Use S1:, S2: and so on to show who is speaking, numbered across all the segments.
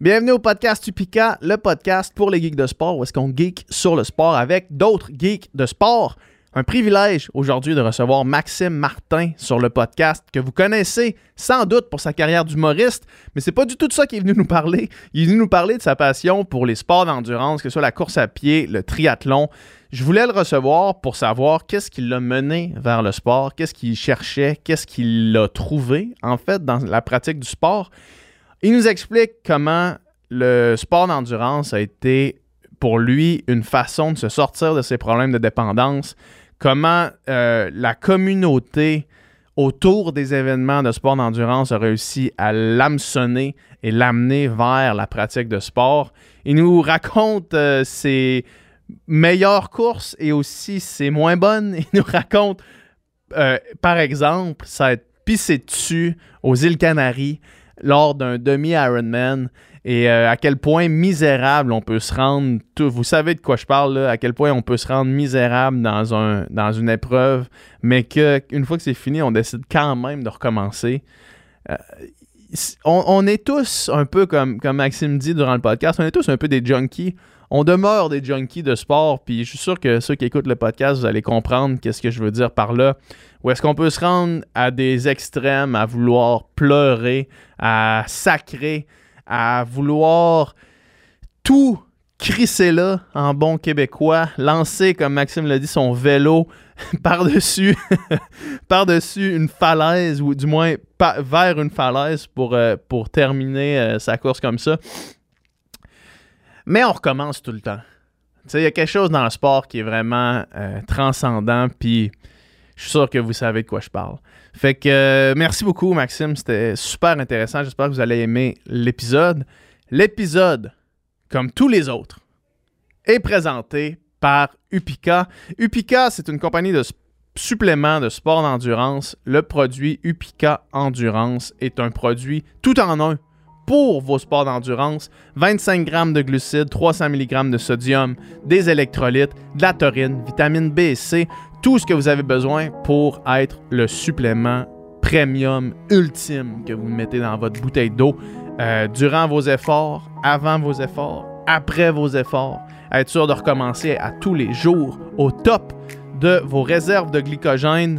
S1: Bienvenue au podcast Upica, le podcast pour les geeks de sport, où est-ce qu'on geek sur le sport avec d'autres geeks de sport. Un privilège aujourd'hui de recevoir Maxime Martin sur le podcast que vous connaissez sans doute pour sa carrière d'humoriste, mais c'est pas du tout de ça qu'il est venu nous parler. Il est venu nous parler de sa passion pour les sports d'endurance, que ce soit la course à pied, le triathlon. Je voulais le recevoir pour savoir qu'est-ce qui l'a mené vers le sport, qu'est-ce qu'il cherchait, qu'est-ce qu'il a trouvé en fait dans la pratique du sport. Il nous explique comment le sport d'endurance a été pour lui une façon de se sortir de ses problèmes de dépendance, comment euh, la communauté autour des événements de sport d'endurance a réussi à l'hameçonner et l'amener vers la pratique de sport. Il nous raconte euh, ses meilleures courses et aussi ses moins bonnes. Il nous raconte, euh, par exemple, ça être pissé dessus aux îles Canaries lors d'un demi-Ironman et euh, à quel point misérable on peut se rendre. Vous savez de quoi je parle, à quel point on peut se rendre misérable dans, un, dans une épreuve, mais qu'une fois que c'est fini, on décide quand même de recommencer. Euh, on, on, est tous un peu comme, comme Maxime dit durant le podcast, on est tous un peu des junkies. On demeure des junkies de sport, puis je suis sûr que ceux qui écoutent le podcast, vous allez comprendre qu'est-ce que je veux dire par là. Où est-ce qu'on peut se rendre à des extrêmes, à vouloir pleurer, à sacrer, à vouloir tout crisser là en bon québécois, lancer, comme Maxime l'a dit, son vélo par-dessus par-dessus une falaise, ou du moins vers une falaise pour, euh, terminer euh, sa course comme ça. Mais on recommence tout le temps. Il y a quelque chose dans le sport qui est vraiment euh, transcendant, puis je suis sûr que vous savez de quoi je parle. Fait que euh, merci beaucoup, Maxime. C'était super intéressant. J'espère que vous allez aimer l'épisode. L'épisode, comme tous les autres, est présenté par Upica. Upica, c'est une compagnie de suppléments de sport d'endurance. Le produit Upica Endurance est un produit tout en un pour vos sports d'endurance. 25 grammes de glucides, 300 mg de sodium, des électrolytes, de la taurine, vitamine B et C, tout ce que vous avez besoin pour être le supplément premium ultime que vous mettez dans votre bouteille d'eau euh, durant vos efforts, avant vos efforts, après vos efforts. Être sûr de recommencer à tous les jours au top de vos réserves de glycogène.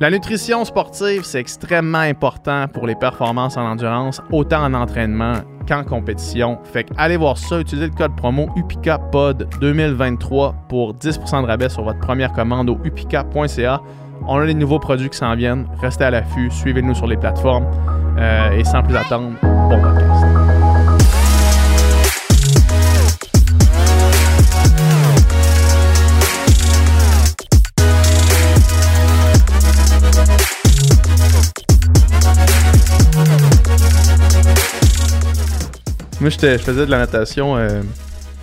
S1: La nutrition sportive, c'est extrêmement important pour les performances en endurance, autant en entraînement qu'en compétition. Fait que allez voir ça, utilisez le code promo UPICAPOD 2023 pour 10% de rabais sur votre première commande au upica.ca. On a des nouveaux produits qui s'en viennent. Restez à l'affût, suivez-nous sur les plateformes euh, et sans plus attendre, bon podcast. Moi, je faisais de la natation euh,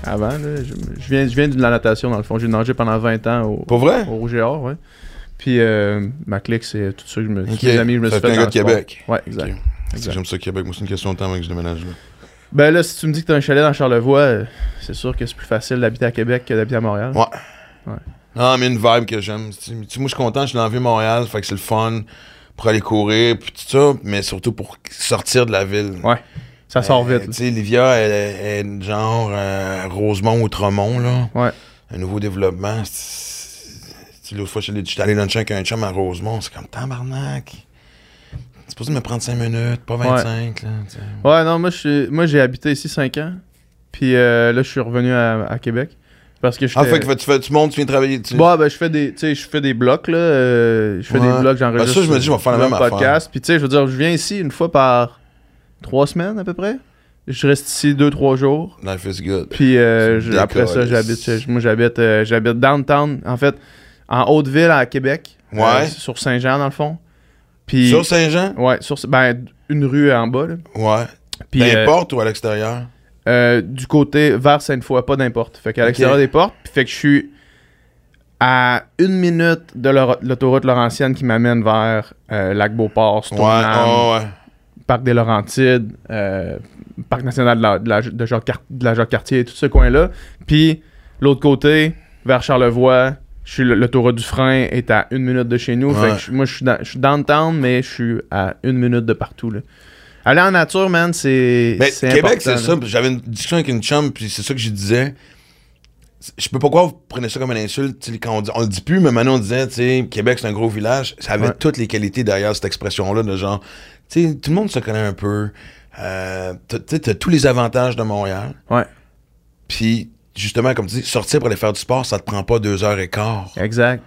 S1: avant. Là. Je, je, viens, je viens de la natation, dans le fond. J'ai nagé pendant 20 ans au,
S2: Pour vrai?
S1: au Rouge et Or, ouais. Puis euh, ma clique, c'est tout ça que je me,
S2: Ok.
S1: mes amis, je me suis
S2: Fait
S1: dans
S2: gars de. Québec.
S1: Ouais, exact.
S2: J'aime ça Québec. Moi, c'est une question de temps avant que je déménage là.
S1: Ben là, si tu me dis que t'as un chalet dans Charlevoix, euh, c'est sûr que c'est plus facile d'habiter à Québec que d'habiter à Montréal.
S2: Ouais. Ah, mais une vibe que j'aime. Tu moi, je suis content, je suis dans la ville Montréal, fait que c'est le fun pour aller courir, puis tout ça, mais surtout pour sortir de la ville.
S1: Ouais. Ça sort
S2: Euh,
S1: vite.
S2: Tu sais, Livia, elle, elle est genre euh, Rosemont, Outremont, là.
S1: Ouais.
S2: Un nouveau développement. L'autre fois, j'étais j'étais allé luncher avec un chum à Rosemont, c'est comme tabarnak. C'est supposé me prendre 5 minutes, pas 25, là.
S1: Ouais, non, moi, je suis- moi j'ai habité ici 5 ans. Puis euh, là, je suis revenu à, à Québec. Parce que je
S2: Ah, fait que tu, fais, tu montes, tu viens travailler. Tu...
S1: Bon, ben, je fais des, tu sais, je fais des blocs, là. euh, je fais
S2: Ouais.
S1: des blocs, j'enregistre.
S2: Ben, ça, je me dis, je vais faire la
S1: le
S2: même affaire.
S1: podcast. Puis, tu sais, je veux dire, je viens ici une fois par trois semaines, à peu près. Je reste ici deux, trois jours.
S2: Life is good.
S1: Puis, euh, je- après ça, j'habite, moi, j'habite, euh, j'habite downtown, en fait, en Haute-Ville, à Québec.
S2: Ouais.
S1: Euh, sur Saint-Jean, dans le fond. Puis,
S2: Sur Saint-Jean?
S1: ouais, sur, ben, une rue en bas, là.
S2: Ouais.
S1: Puis, euh,
S2: ou à l'extérieur?
S1: du côté vers Sainte-Foy, pas d'importe. Fait qu'à l'extérieur des portes, puis fait que je suis à une minute de l'autoroute Laurentienne qui m'amène vers Lac-Beauport,
S2: Ouais, oh, ouais.
S1: Parc des Laurentides, euh, Parc national de la, de la, de Jacques-Cartier, tout ce coin-là. Puis l'autre côté, vers Charlevoix, je suis l'autoroute du frein est à une minute de chez nous. Fait que je- moi, je suis, dans, je suis downtown, mais je suis à une minute de partout. Là. Aller en nature, man, c'est.
S2: Mais
S1: c'est
S2: Québec, c'est ça. J'avais une discussion avec une chum, puis c'est ça que je disais. Je peux pas croire vous prenez ça comme une insulte. Quand on, dit, on le dit plus, mais maintenant on disait, tu sais, Québec, c'est un gros village. Ça avait
S1: Ouais.
S2: toutes les qualités derrière cette expression-là, de genre, sais, tout le monde se connaît un peu. Euh, tu sais, t'as tous les avantages de Montréal.
S1: Ouais,
S2: Puis, justement, comme tu dis, sortir pour aller faire du sport, ça te prend pas deux heures et quart.
S1: exact.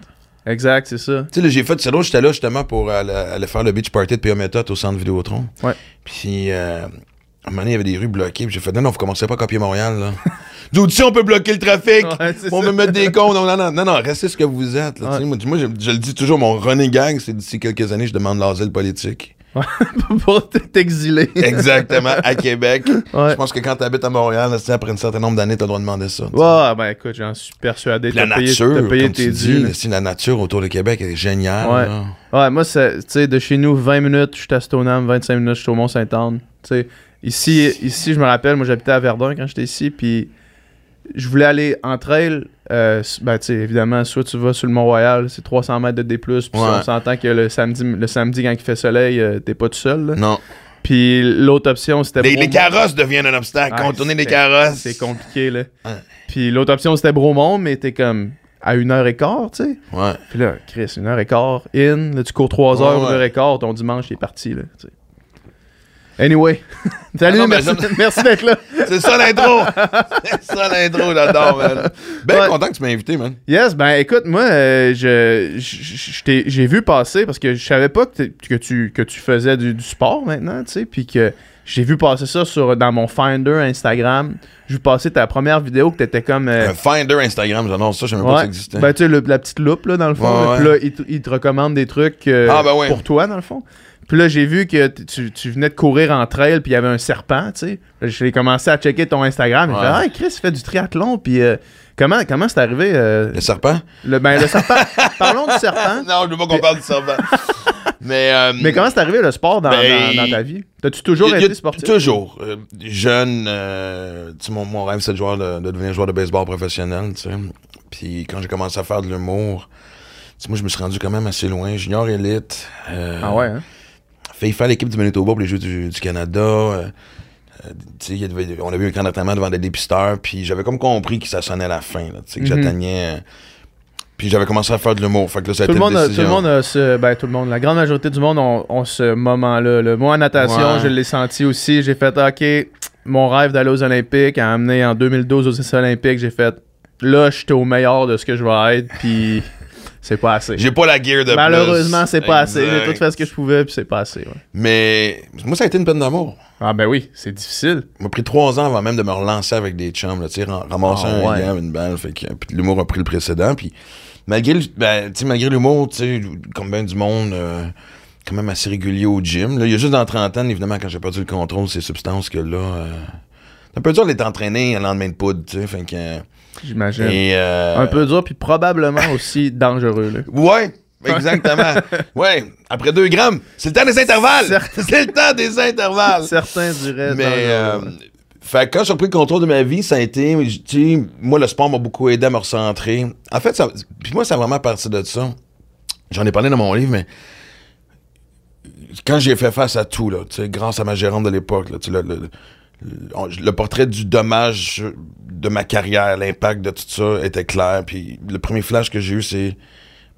S1: Exact, c'est ça.
S2: Tu sais, là, j'ai fait, c'est drôle, j'étais là justement pour aller, aller faire le beach party de PA Méthode au centre Vidéotron.
S1: Ouais.
S2: Puis, euh, à un moment donné, il y avait des rues bloquées. Puis j'ai fait, non, non, vous commencez pas à copier Montréal, là. D'autres, si on peut bloquer le trafic,
S1: Ouais,
S2: on me mettre des comptes. Non, non, non, non, restez ce que vous êtes. là.
S1: Ouais.
S2: Moi, je, je le dis toujours, mon running gang, c'est d'ici quelques années, je demande l'asile politique.
S1: Pour t'exiler.
S2: Exactement, à Québec.
S1: Ouais.
S2: Je pense que quand tu habites à Montréal, après un certain nombre d'années, tu as le droit de demander ça.
S1: Ouais, ben écoute, j'en suis persuadé.
S2: La
S1: payé,
S2: nature,
S1: payé
S2: comme
S1: tes
S2: tu dis, si la nature autour de Québec elle est géniale.
S1: Ouais.
S2: là.
S1: Ouais, moi, c'est- tu sais, de chez nous, 20 minutes, je suis à Stoneham, 25 minutes, je suis au Mont-Saint-Anne. Ici, ici, je me rappelle, moi, j'habitais à Verdun quand j'étais ici, puis je voulais aller en trail. euh, ben, tu sais, évidemment, soit tu vas sur le Mont-Royal, c'est 300 mètres de D+, puis
S2: Ouais.
S1: on s'entend que le samedi, le samedi, quand il fait soleil, euh, t'es pas tout seul. là.
S2: Non.
S1: Puis l'autre option, c'était...
S2: Les, les carrosses deviennent un obstacle.
S1: Ouais,
S2: Contourner les carrosses.
S1: C'est compliqué, là.
S2: Ouais.
S1: Puis l'autre option, c'était Bromont, mais t'es comme à une heure et quart, tu sais.
S2: Ouais.
S1: Puis là, Chris, une heure et quart, in, là, tu cours trois
S2: Ouais,
S1: heures,
S2: ouais.
S1: une heure et quart, ton dimanche, il est parti, là. Anyway. Salut,
S2: Ah non, mais
S1: merci, d'être là.
S2: C'est ça l'intro. c'est ça l'intro, j'adore, man. Ben
S1: Ouais.
S2: content que tu m'aies invité, man.
S1: Yes, ben écoute, moi, euh, je, j'ai vu passer parce que je savais pas que, que tu, que tu faisais du, du sport maintenant, tu sais, puis que j'ai vu passer ça sur, dans mon Finder Instagram. J'ai vu passer ta première vidéo que t'étais comme... euh,
S2: Un Finder Instagram, j'adore ça, je savais même pas que ça existait.
S1: Ben, tu sais, la petite loupe, là, dans le fond.
S2: Ouais,
S1: là.
S2: ouais.
S1: Puis là, il, te- il te recommande des trucs euh,
S2: Ah, ben
S1: pour toi, dans le fond. Puis là, j'ai vu que tu, tu venais de courir en trail, puis il y avait un serpent, tu sais. J'ai commencé à checker ton Instagram. et
S2: Ouais.
S1: fait, ah, Chris, il fait du triathlon. Puis euh, comment comment c'est arrivé euh,
S2: Le serpent?
S1: le, ben, le serpent. Parlons du serpent.
S2: Non, je veux pas qu'on parle du serpent. Mais, euh,
S1: Mais comment c'est arrivé le sport dans,
S2: Ben,
S1: dans- dans ta vie? T'as-tu toujours
S2: y a-
S1: été sportif?
S2: Toujours. Euh, jeune, tu mon, mon rêve, c'est de, joueur de, de devenir joueur de baseball professionnel, tu sais. Puis quand j'ai commencé à faire de l'humour, moi, je me suis rendu quand même assez loin. Junior élite.
S1: Ah ouais, hein?
S2: Failli faire l'équipe du Manitoba pour les Jeux du, du Canada. euh, euh, avait- on avait eu un camp d'entraînement devant des dépisteurs, puis j'avais comme compris que ça sonnait à la fin, là,
S1: Mhm.
S2: j'atteignais... euh, puis j'avais commencé à faire de l'humour, fait que là, ça a
S1: Tout
S2: été
S1: le, monde
S2: une
S1: tout le monde a ce. Ben, tout le monde. La grande majorité du monde ont, ont ce moment-là. là. Moi, en natation,
S2: Ouais.
S1: je l'ai senti aussi. J'ai fait, OK, mon rêve d'aller aux Olympiques a amené en 2012 aux Olympiques. J'ai fait, là, j'étais au meilleur de ce que je vais être, puis c'est pas assez.
S2: J'ai pas la gear de
S1: Malheureusement, c'est pas assez. J'ai tout fait ce que je pouvais, puis c'est pas assez. ouais.
S2: Mais moi, ça a été une peine d'amour.
S1: Ah, ben oui, c'est difficile.
S2: Ça m'a pris trois ans avant même de me relancer avec des chums, là, tu sais, ram- ramasser
S1: Ah,
S2: un
S1: ouais.
S2: une balle, fait que, puis l'humour a pris le précédent, puis malgré, ben, malgré l'humour, tu sais, comme bien du monde, euh, quand même assez régulier au gym, là, il y a juste dans la trentaine, évidemment, quand j'ai perdu le contrôle de ces substances que là, euh, c'est un peu dur d'être entraîné un lendemain de poudre, tu sais, fait que,
S1: J'imagine.
S2: et, euh,
S1: Un peu dur, puis probablement aussi dangereux. Là.
S2: Ouais, exactement. ouais, après deux grammes, c'est le temps des intervalles. C'est le temps des intervalles.
S1: Certains diraient.
S2: Mais euh, fait que quand j'ai repris le contrôle de ma vie, ça a été, tu moi le sport m'a beaucoup aidé à me recentrer. En fait, ça, puis moi, ça a vraiment parti de ça. J'en ai parlé dans mon livre, mais quand j'ai fait face à tout, là, tu sais, grâce à ma gérante de l'époque, là, le, le- le- le portrait du dommage de ma carrière, l'impact de tout ça était clair. Puis le premier flash que j'ai eu, c'est,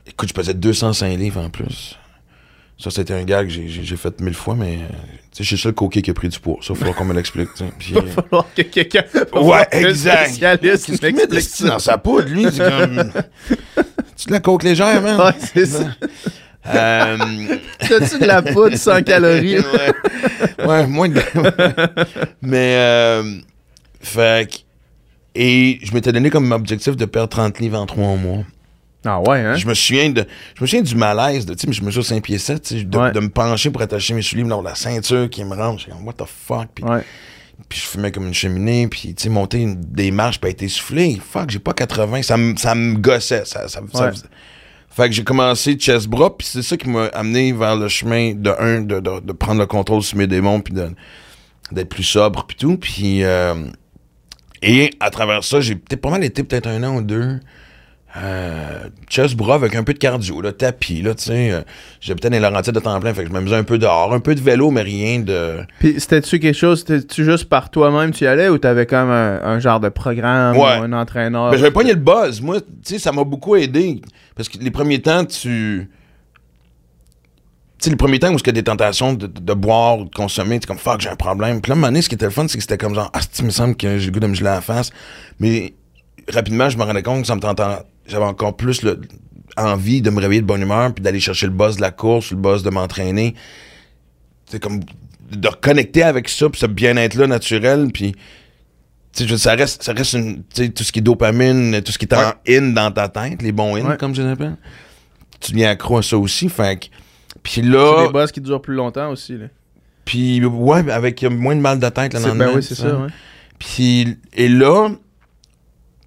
S2: écoute, je pesais 205 livres en plus. Ça, c'était un gars que j'ai- fait mille fois, mais euh, tu sais, je suis le seul coquet qui a pris du poids. Ça, il faudra qu'on me l'explique.
S1: Il va falloir que quelqu'un.
S2: Ouais, exact.
S1: spécialiste
S2: Qu'est-ce qu'il met de
S1: m'explique
S2: l'esti dans sa poudre, lui? C'est comme... tu de la coke légère, man?
S1: Ouais, c'est ça.
S2: Euh,
S1: T'as-tu de la poudre sans calories?
S2: ouais. ouais, moins de... Mais, euh, fait que- Et je m'étais donné comme objectif de perdre 30 livres en 3 mois.
S1: Ah ouais, hein?
S2: Je me souviens de je me souviens du malaise de tu sais je mesure 5 pieds 7 tu sais, de,
S1: Ouais.
S2: de me pencher pour attacher mes souliers dans la ceinture qui me rentre j'étais comme what the fuck puis,
S1: Ouais.
S2: puis je fumais comme une cheminée puis tu sais monter une- des marches puis être essoufflé fuck j'ai pas 80 ça me ça me gossait ça,
S1: Ouais.
S2: Fait que j'ai commencé chest bras puis c'est ça qui m'a amené vers le chemin de un de, de, de prendre le contrôle sur mes démons puis d'être plus sobre puis tout. Puis euh, et à travers ça j'ai peut-être pas mal été peut-être un an ou deux euh, chest bras avec un peu de cardio, là, tapis, là, tu sais. euh, J'habitais dans les Laurentides de temps plein, fait que je m'amusais un peu dehors, un peu de vélo, mais rien de...
S1: Puis c'était-tu quelque chose, c'était-tu juste par toi-même tu y allais ou t'avais comme un, un genre de programme
S2: Ouais.
S1: ou un entraîneur?
S2: Ben, j'avais pogné le buzz. Moi, tu sais, ça m'a beaucoup aidé. Parce que les premiers temps, tu. Tu sais, les premiers temps où il y a des tentations de, de- de boire ou de consommer, tu comme fuck, j'ai un problème. Puis là, à un moment donné, ce qui était le fun, c'est que c'était comme genre, ah, il me semble que j'ai le goût de me geler la face. Mais rapidement, je me rendais compte que ça me tentait. J'avais encore plus le- envie de me réveiller de bonne humeur, puis d'aller chercher le buzz de la course, le buzz de m'entraîner. C'est comme de reconnecter avec ça, puis ce bien-être-là naturel, puis tu sais, je veux dire, ça reste, ça reste une, tout ce qui est dopamine, tout ce qui est en in dans ta tête, les bons in,
S1: Ouais.
S2: comme je les appelle. Tu deviens accro à ça aussi, fait que. Puis
S1: C'est
S2: là,
S1: des boss qui durent plus longtemps aussi. Là.
S2: puis ouais, avec moins de mal de tête le
S1: C'est-
S2: lendemain.
S1: ben oui, c'est ça. ouais.
S2: Puis, et là,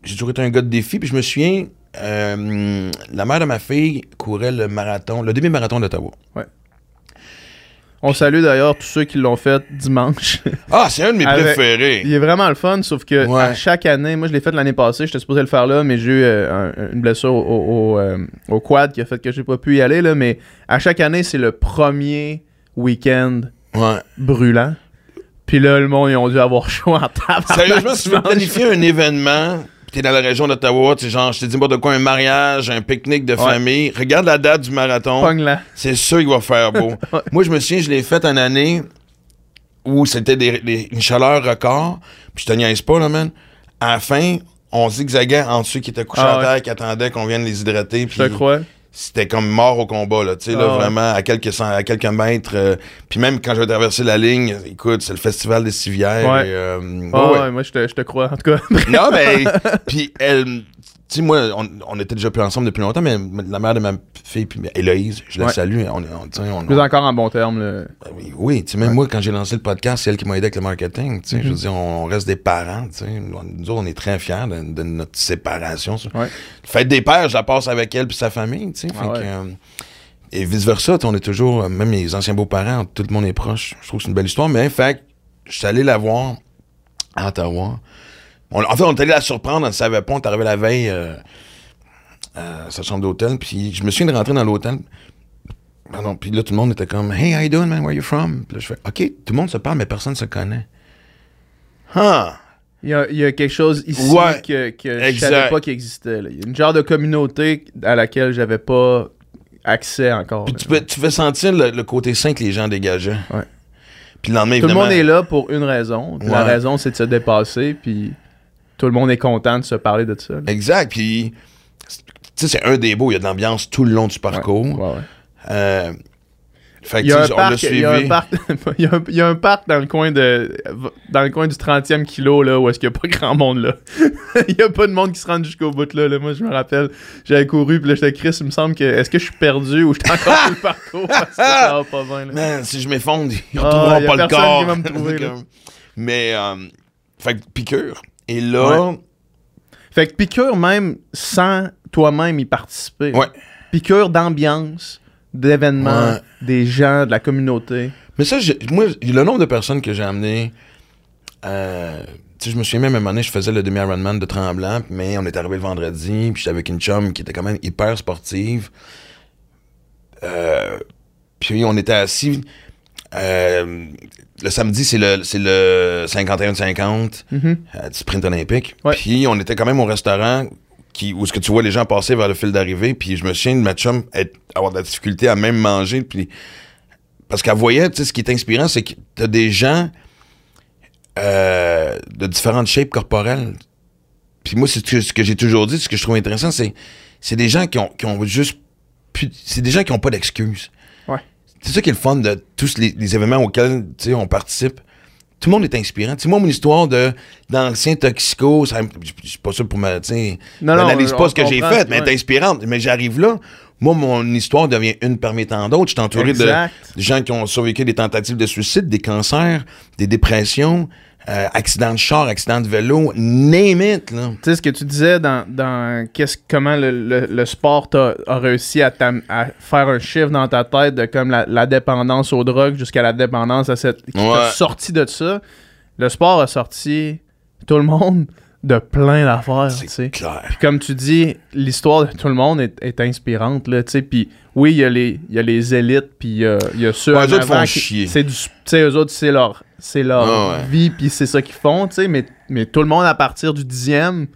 S2: j'ai toujours été un gars de défi, puis je me souviens, euh, la mère de ma fille courait le marathon, le demi-marathon d'Ottawa.
S1: On salue d'ailleurs tous ceux qui l'ont fait dimanche.
S2: Ah, c'est un de mes
S1: Avec-
S2: préférés.
S1: Il est vraiment le fun, sauf que
S2: Ouais.
S1: à chaque année, moi je l'ai fait l'année passée, j'étais supposé le faire là, mais j'ai eu euh, un- une blessure au, au- au, euh, au quad qui a fait que j'ai pas pu y aller, là, mais à chaque année, c'est le premier week-end
S2: Ouais.
S1: brûlant. Puis là, le monde, ils ont dû avoir chaud en table.
S2: Sérieusement, si tu veux planifier un événement, t'es dans la région d'Ottawa, tu sais, genre, je te dis de quoi, un mariage, un pique-nique de
S1: Ouais.
S2: famille, regarde la date du marathon, c'est sûr qu'il va faire beau. Moi, je me souviens, je l'ai fait une année où c'était des, des- une chaleur record, puis je te niaise pas, là, man. À la fin, on zigzaguait entre ceux qui étaient couchés
S1: Ah
S2: à
S1: ouais.
S2: terre, qui attendaient qu'on vienne les hydrater,
S1: Je te crois.
S2: C'était comme mort au combat, là, tu sais, là,
S1: Ah
S2: vraiment, à quelques, cent- à quelques mètres. euh, puis même quand j'ai traversé la ligne, écoute, c'est le festival des civières.
S1: Ouais.
S2: et, euh, ouais, ouais.
S1: ouais, moi je te, je te crois, en tout cas.
S2: Non, mais. Puis elle. Sais, moi, on, on était déjà plus ensemble depuis longtemps, mais la mère de ma fille, puis Héloïse, je la
S1: Ouais.
S2: salue. On, on, on-
S1: Plus encore en bon terme. Là.
S2: oui, oui, tu sais, même moi, quand j'ai lancé le podcast, c'est elle qui m'a aidé avec le marketing. Tu sais, je veux dire, on, reste des parents. Tu sais. Nous autres, on est très fiers de, de notre séparation.
S1: Ouais.
S2: Fête des pères, je la passe avec elle puis sa famille. Tu sais,
S1: Ah
S2: fait que, euh, et vice-versa, on est toujours, euh, même les anciens beaux-parents, tout le monde est proche. Je trouve que c'est une belle histoire. Mais, fait que, je suis allé la voir à Ottawa. On- en fait, on est allé la surprendre, on ne savait pas, on est arrivé la veille euh, à sa chambre d'hôtel, puis je me souviens de rentrer dans l'hôtel. Pardon, puis là, tout le monde était comme Hey, how you doing, man? Where you from? Puis là, je fais OK, tout le monde se parle, mais personne ne se connaît. Huh?
S1: Il y, a, il y a quelque chose ici
S2: Ouais,
S1: que, que je savais pas qu'il existait. là. Il y a une genre de communauté à laquelle j'avais pas accès encore.
S2: Puis
S1: là.
S2: tu, peux- tu fais sentir le, le côté sain que les gens dégageaient.
S1: Ouais.
S2: Puis le lendemain,
S1: Tout le monde est là pour une raison. Puis La raison, c'est de se dépasser. Puis tout le monde est content de se parler de ça. là.
S2: Exact. Puis, tu sais, c'est un des beaux. Il y a de l'ambiance tout le long du parcours.
S1: Ouais, ouais.
S2: Euh, fait que,
S1: Il y, a un parc, il, y a un
S2: suivi.
S1: parc, il, y a un, il y a un parc dans le coin de dans le coin du 30e kilo là où est-ce qu'il n'y a pas grand monde là. il n'y a pas de monde qui se rend jusqu'au bout là, là. Moi je me rappelle, j'avais couru puis là j'étais Chris, il me semble que est-ce que je suis perdu ou j'étais encore sur le parcours? Parce que ça va pas bien là.
S2: Man, si je m'effondre, ils
S1: Ah,
S2: retrouveront
S1: y a
S2: pas le corps.
S1: qui va me trouver,
S2: C'est
S1: là.
S2: comme- Mais, euh, fait que piqûre. Et là,
S1: Fait que piqûre même sans toi-même y participer.
S2: Ouais.
S1: Piqûre d'ambiance, d'événements,
S2: Ouais.
S1: des gens, de la communauté.
S2: Mais ça, moi, le nombre de personnes que j'ai amené, euh, tu sais, je me souviens même à un moment donné, je faisais le demi-Ironman de Tremblant, mais on est arrivé le vendredi, puis j'étais avec une chum qui était quand même hyper sportive. Euh, puis on était assis. euh, le samedi, c'est le, c'est le 51-50
S1: Mhm.
S2: euh, du sprint olympique.
S1: Ouais.
S2: Puis on était quand même au restaurant qui, où ce que tu vois les gens passer vers le fil d'arrivée. Puis je me souviens de ma chum être- avoir de la difficulté à même manger. Puis parce qu'elle voyait, tu sais, ce qui est inspirant, c'est que t'as des gens euh, de différentes shapes corporelles. Puis moi, c'est ce que, ce que j'ai toujours dit, ce que je trouve intéressant, c'est c'est des gens qui ont, qui ont juste... plus- C'est des gens qui ont pas d'excuses. C'est ça qui est le fun de tous les, les événements auxquels tu sais, on participe. Tout le monde est inspirant. Tu moi, mon histoire de d'ancien toxico, ça, je suis pas sûr pour me. N'analyse pas
S1: on
S2: ce que j'ai fait, mais elle est inspirante. Mais j'arrive là. Moi, mon histoire devient une parmi tant d'autres. Je suis entouré de gens qui ont survécu des tentatives de suicide, des cancers, des dépressions, euh, accidents de char, accidents de vélo, name it, là.
S1: Tu sais, ce que tu disais dans, dans qu'est-ce, comment le, le- le sport t'a- a réussi à, faire un chiffre dans ta tête de comme la, la dépendance aux drogues jusqu'à la dépendance à cette. qui t'a
S2: Ouais.
S1: sorti de ça. Le sport a sorti tout le monde de plein d'affaires,
S2: C'est clair.
S1: Puis comme tu dis, l'histoire de tout le monde est, est inspirante, là, tu sais. Puis oui, il y, a y a les élites, puis il y a- y a ceux
S2: Ouais, eux autres font
S1: qui-
S2: chier.
S1: C'est du... Tu sais, eux autres, c'est leur, c'est leur
S2: Ah ouais.
S1: vie, puis c'est ça qu'ils font, tu sais. Mais, mais tout le monde, à partir du dixième,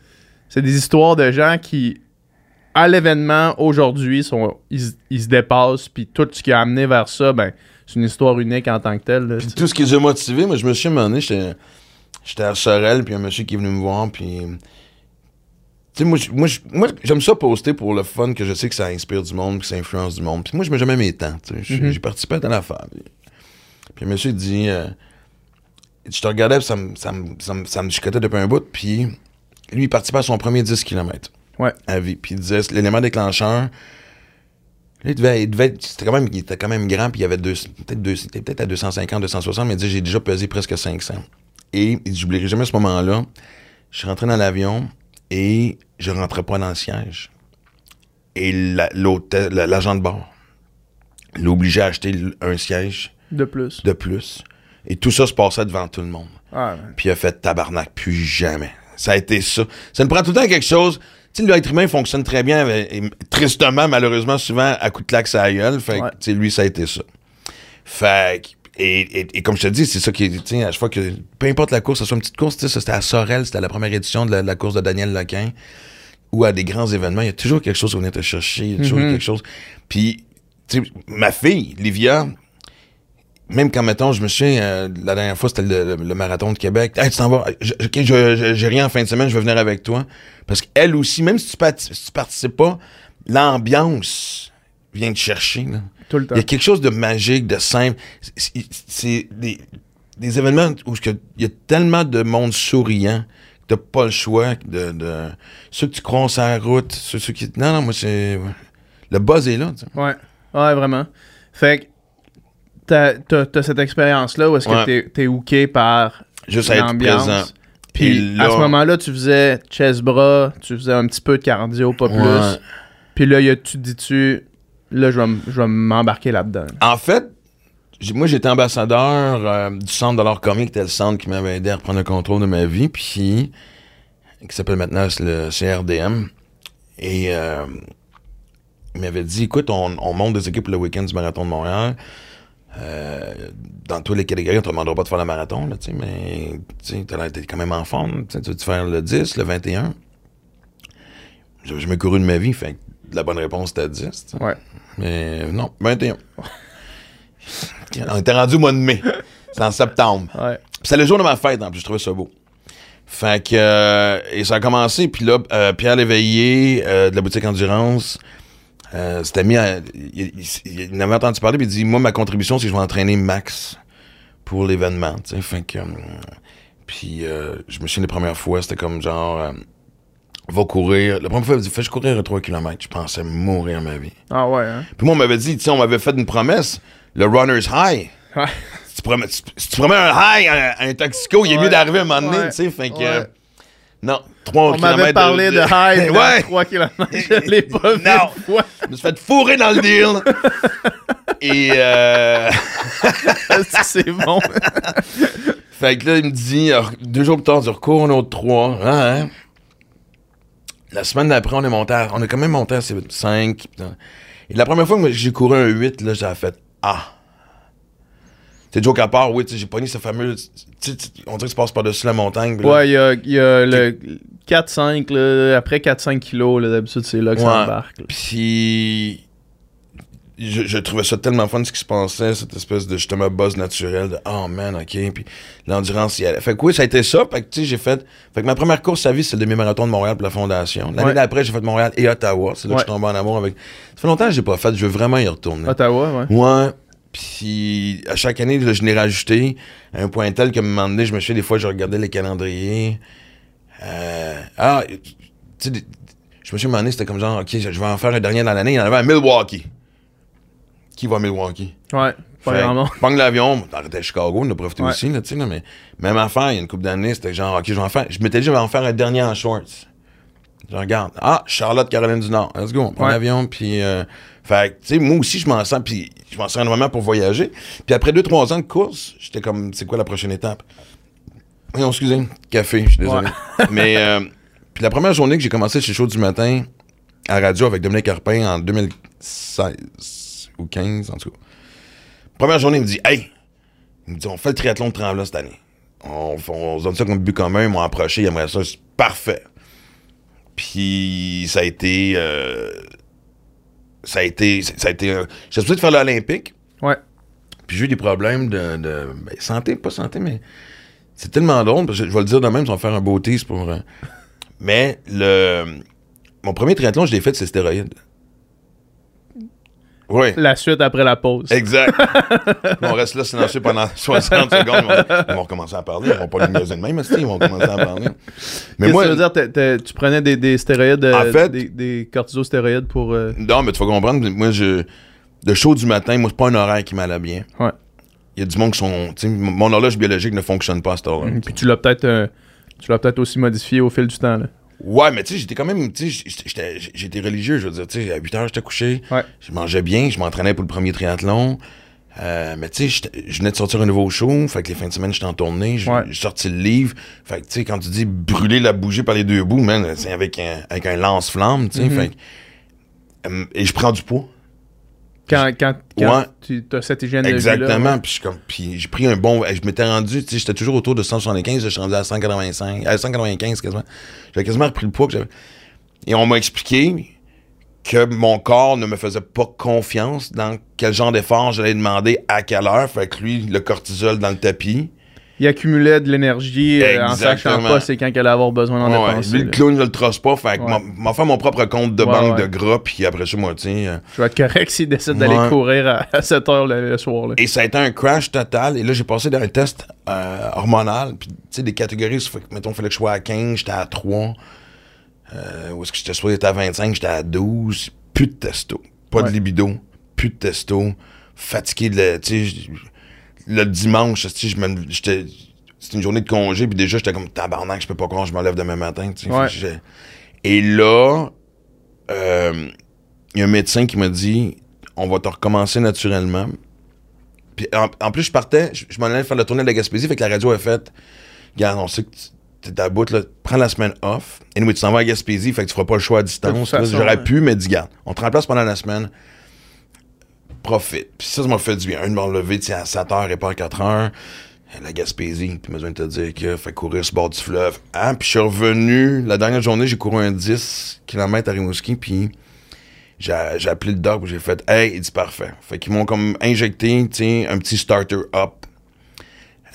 S1: c'est des histoires de gens qui, à l'événement, aujourd'hui, sont, ils, se- ils se dépassent, puis tout ce qui a amené vers ça, ben, c'est une histoire unique en tant que telle, là,
S2: Puis tout ce qui les a motivés, moi, je me suis demandé, j'étais j'étais à Sorel, puis un monsieur qui est venu me voir, puis. Tu sais, moi, moi, moi, j'aime ça poster pour le fun, que je sais que ça inspire du monde, que ça influence du monde. Puis moi, je mets jamais mes temps, tu sais. J'ai-. J'ai participé à la l'affaire. Puis, puis le monsieur dit. euh, je te regardais, ça me, ça, me, ça, me, ça me chicotait depuis un bout, puis lui, il participait à son premier 10 km.
S1: Ouais.
S2: À vie. Puis il disait, l'élément déclencheur. Là, il devait, il devait c'était quand même, il était quand même grand, puis il y avait deux, peut-être était peut-être à 250, 260, mais il dit, j'ai déjà pesé presque 500. Et il dit, j'oublierai jamais ce moment-là. Je suis rentré dans l'avion et je rentrais pas dans le siège. Et la- l'hôtel- la- l'agent de bord l'a obligé à acheter un siège
S1: De plus.
S2: de plus. Et tout ça se passait devant tout le monde.
S1: Ah,
S2: Puis il a fait tabarnak, plus jamais. Ça a été ça. Ça nous prend tout le temps quelque chose. Tu sais, l'être humain fonctionne très bien, et tristement, malheureusement, souvent à coup de claque à gueule. Fait que,
S1: Ouais.
S2: tu sais, lui, ça a été ça. Fait que- et, et- et comme je te dis, c'est ça qui est, tu sais, à chaque fois que, peu importe la course, ça soit une petite course, tu sais, ça, c'était à Sorel, c'était la première édition de la, de la course de Daniel Lequin, ou à des grands événements, il y a toujours quelque chose qu'on vient te chercher, il y a toujours
S1: Mhm.
S2: quelque chose. Puis, tu sais, ma fille, Livia, même quand, mettons, je me souviens, euh, la dernière fois, c'était le, le- le marathon de Québec. Hey, tu t'en vas. Je- OK, je- je- j'ai rien en fin de semaine, je vais venir avec toi. Parce qu'elle aussi, même si tu, si tu participes pas, l'ambiance vient te chercher. là.
S1: tout le temps.
S2: Il y a quelque chose de magique, de simple. C'est- des, des événements où il y a tellement de monde souriant que t'as pas le choix de, de- Ceux que tu croises sur la route, ceux, ceux qui... Non, non, moi, c'est... Le buzz est là, tu sais.
S1: Ouais, ouais, vraiment. Fait que t'as, t'as cette expérience-là où est-ce que t'es, t'es hooké par
S2: Juste
S1: l'ambiance. Puis
S2: là-
S1: à ce moment-là, tu faisais chest bras, tu faisais un petit peu de cardio, pas
S2: Ouais.
S1: plus. Puis là, y a- tu te dis-tu, là, je vais, m'embarquer là-dedans?
S2: En fait, moi, j'étais ambassadeur euh, du centre de l'art comique, qui était le centre qui m'avait aidé à reprendre le contrôle de ma vie, puis qui s'appelle maintenant le CRDM. Et euh, il m'avait dit, écoute, on, on monte des équipes le week-end du marathon de Montréal. Euh, dans toutes les catégories, on te demandera pas de faire le marathon, là, tu sais, mais tu t'es quand même en forme. tu veux faire le 10, le 21? Je, je me couru de ma vie, fait que la bonne réponse c'était 10. tu sais.
S1: Ouais.
S2: Mais non, 21. On était rendu au mois de mai. C'est en septembre.
S1: Ouais.
S2: C'est le jour de ma fête, en plus, je trouvais ça beau. Fait que. euh, et ça a commencé, puis là, euh, Pierre Léveillé, de la boutique Endurance, euh, s'était mis à. Il, il- avait entendu parler, puis il dit Moi, ma contribution, c'est que je vais entraîner Max pour l'événement. Fait que. euh, puis euh, je me souviens les premières fois, c'était comme genre. euh, va courir. La première fois, il m'a dit Fais je courir 3 km. Je pensais mourir ma vie.
S1: Ah ouais, hein?
S2: Puis moi, on m'avait dit, tu sais, on m'avait fait une promesse, le runner's high.
S1: Ouais.
S2: Si tu promets, si- tu promets un high à, à un toxico, il est mieux d'arriver à un moment donné,
S1: Ouais.
S2: tu sais. Fait que. Euh, non, 3
S1: On m'avait parlé de, high de
S2: ouais.
S1: 3 km. Je l'ai pas vu.
S2: Non. Je me suis fait fourrer dans le deal. Et. Euh,
S1: C'est bon.
S2: Fait que là, il me dit, deux jours plus tard, tu recours un autre 3. Ah, hein? La semaine d'après, on est monté à, on est quand même monté à 5. Et la première fois que j'ai couru un 8, là, j'ai fait Ah! C'est joke à part, oui, j'ai pogné ce fameux. on dirait que tu passes par-dessus la montagne. là,
S1: Ouais, il y a, y a le 4-5, là, après 4-5 kilos, d'habitude, c'est là que ça embarque.
S2: Puis. Je, je trouvais ça tellement fun ce qui se passait, cette espèce de justement buzz naturel de Oh man, ok. Puis l'endurance y allait. Fait que oui, ça a été ça. Fait que tu sais, j'ai fait. Fait que ma première course à vie, c'est le demi-marathon de Montréal pour la Fondation. L'année
S1: Ouais.
S2: d'après, j'ai fait Montréal et Ottawa. C'est là que je suis tombé en amour avec. Ça fait longtemps que j'ai pas fait. Je veux vraiment y retourner.
S1: Ottawa, ouais.
S2: Ouais. Puis à chaque année, là, je l'ai rajouté à un point tel que à un moment donné, je me suis des fois, je regardais les calendriers. Euh, ah, tu sais, je me suis demandé, c'était comme genre, OK, je vais en faire un dernier dans l'année. Il y en avait à Milwaukee. Qui va à Milwaukee?
S1: Ouais, pas monde.
S2: Pogne l'avion, t'arrêtais à Chicago, on a profité
S1: Ouais.
S2: aussi, là, tu sais, mais même affaire, il y a une couple d'années, c'était genre, OK, je vais en faire. Je m'étais dit, je vais en faire un dernier en shorts. Je regarde. Ah, Charlotte, Caroline du Nord. Let's go. On prend
S1: Ouais.
S2: l'avion, puis. euh, fait que, tu sais, moi aussi, je m'en sens, puis je m'en sers énormément pour voyager. Puis après deux, trois ans de course, j'étais comme, c'est quoi la prochaine étape? Non, excusez, café, je suis désolé. Mais euh, puis la première journée que j'ai commencé chez Chaud du matin à radio avec Dominique Carpin en 2016 ou 15 en tout cas. Première journée, il me dit Hey, il me dit on fait le triathlon de Tremblant cette année. On, on se donne ça comme but commun, ils m'ont approché, ils aimeraient ça, c'est parfait. Puis ça a été euh, ça a été ça a été euh, j'étais supposé de faire l'Olympique.
S1: Ouais.
S2: Puis j'ai eu des problèmes de, de ben, santé, pas santé, mais c'est tellement drôle, parce que je vais le dire de même, ça va faire un beau tease pour. euh, mais le. Mon premier triathlon, je l'ai fait, c'est stéroïdes. Oui.
S1: La suite après la pause.
S2: Exact. on reste là silencieux pendant 60 secondes. Ils vont, recommencer à parler. Ils vont pas nous de même, ils vont commencer à parler. Mais moi,
S1: tu veux dire? Tu prenais des, des stéroïdes, euh,
S2: En fait-
S1: des, des cortisostéroïdes pour. euh,
S2: non, mais tu vas comprendre, moi, je. Le show du matin, moi, c'est pas un horaire qui m'allait bien.
S1: Ouais.
S2: Il y a du monde qui sont. tu sais, mon horloge biologique ne fonctionne pas à cette heure-là.
S1: Puis tu l'as peut-être euh, tu l'as peut-être aussi modifié au fil du temps. Là.
S2: Ouais, mais tu sais, j'étais quand même, tu sais, j'étais- religieux, je veux dire, tu sais, à 8 heures, j'étais couché,
S1: Ouais.
S2: je mangeais bien, je m'entraînais pour le premier triathlon, euh, mais tu sais, je venais de sortir un nouveau show, fait que les fins de semaine, j'étais en tournée, j'ai
S1: Ouais.
S2: sorti le livre, fait que tu sais, quand tu dis brûler la bougie par les deux bouts, man, c'est avec un, avec un lance-flamme, tu sais,
S1: Mhm.
S2: fait que, euh, et je prends du poids.
S1: Quand, quand, quand
S2: Ouais.
S1: tu as cette hygiène de vie-là,
S2: Exactement.
S1: ouais.
S2: Puis, j'ai pris un bon. Je m'étais rendu, tu sais, j'étais toujours autour de 175, je suis rendu à 185, à 195 quasiment. J'avais quasiment repris le poids que j'avais. Et on m'a expliqué que mon corps ne me faisait pas confiance dans quel genre d'effort j'allais demander à quelle heure. Fait que lui, le cortisol dans le tapis.
S1: Il accumulait de l'énergie euh, en sachant pas c'est quand qu'elle allait avoir besoin d'en
S2: Ouais,
S1: dépenser.
S2: Lui, le clown, je le trosse pas. Fait que
S1: Ouais.
S2: m'a- fait mon propre compte de
S1: Ouais,
S2: banque de gras. Puis après ça, moi, sais. euh,
S1: Je vais être correct s'il décide d'aller courir à, à 7 heures le, le soir. Là.
S2: Et ça a été un crash total. Et là, j'ai passé dans un test euh, hormonal. Puis, tu sais, des catégories, ça fait que, mettons, il fallait que je sois à 15, j'étais à 3. Euh, où est-ce que j'étais supposé être à 25, j'étais à 12. Plus de testo. Pas de libido. Plus de testo. Fatigué de la- tu sais, le dimanche, tu sais. C'était une journée de congé, puis déjà, j'étais comme tabarnak, je peux pas croire, je me lève demain matin. tu sais.
S1: Ouais.
S2: Et là, euh, il y a un médecin qui m'a dit on va te recommencer naturellement. Puis en, en plus, je partais, je, je m'en allais faire le tournée de la Gaspésie, fait que la radio a fait Regarde, on sait que tu- t'es à bout, là, prends la semaine off. Et nous, tu t'en vas à Gaspésie, fait que tu feras pas le choix à distance. J'aurais
S1: ouais.
S2: pu, mais dis, garde, on te remplace pendant la semaine. Profite. Puis ça, ça m'a fait du bien. Un de me lever tu sais, à 7 h et pas à 4 h. La Gaspésie, puis besoin de te dire que fait courir sur le bord du fleuve. Ah, puis je suis revenu. La dernière journée, j'ai couru un 10 km à Rimouski, puis j'ai appelé le doc, j'ai fait Hey, il dit parfait. Fait qu'ils m'ont comme injecté, tu un petit starter up.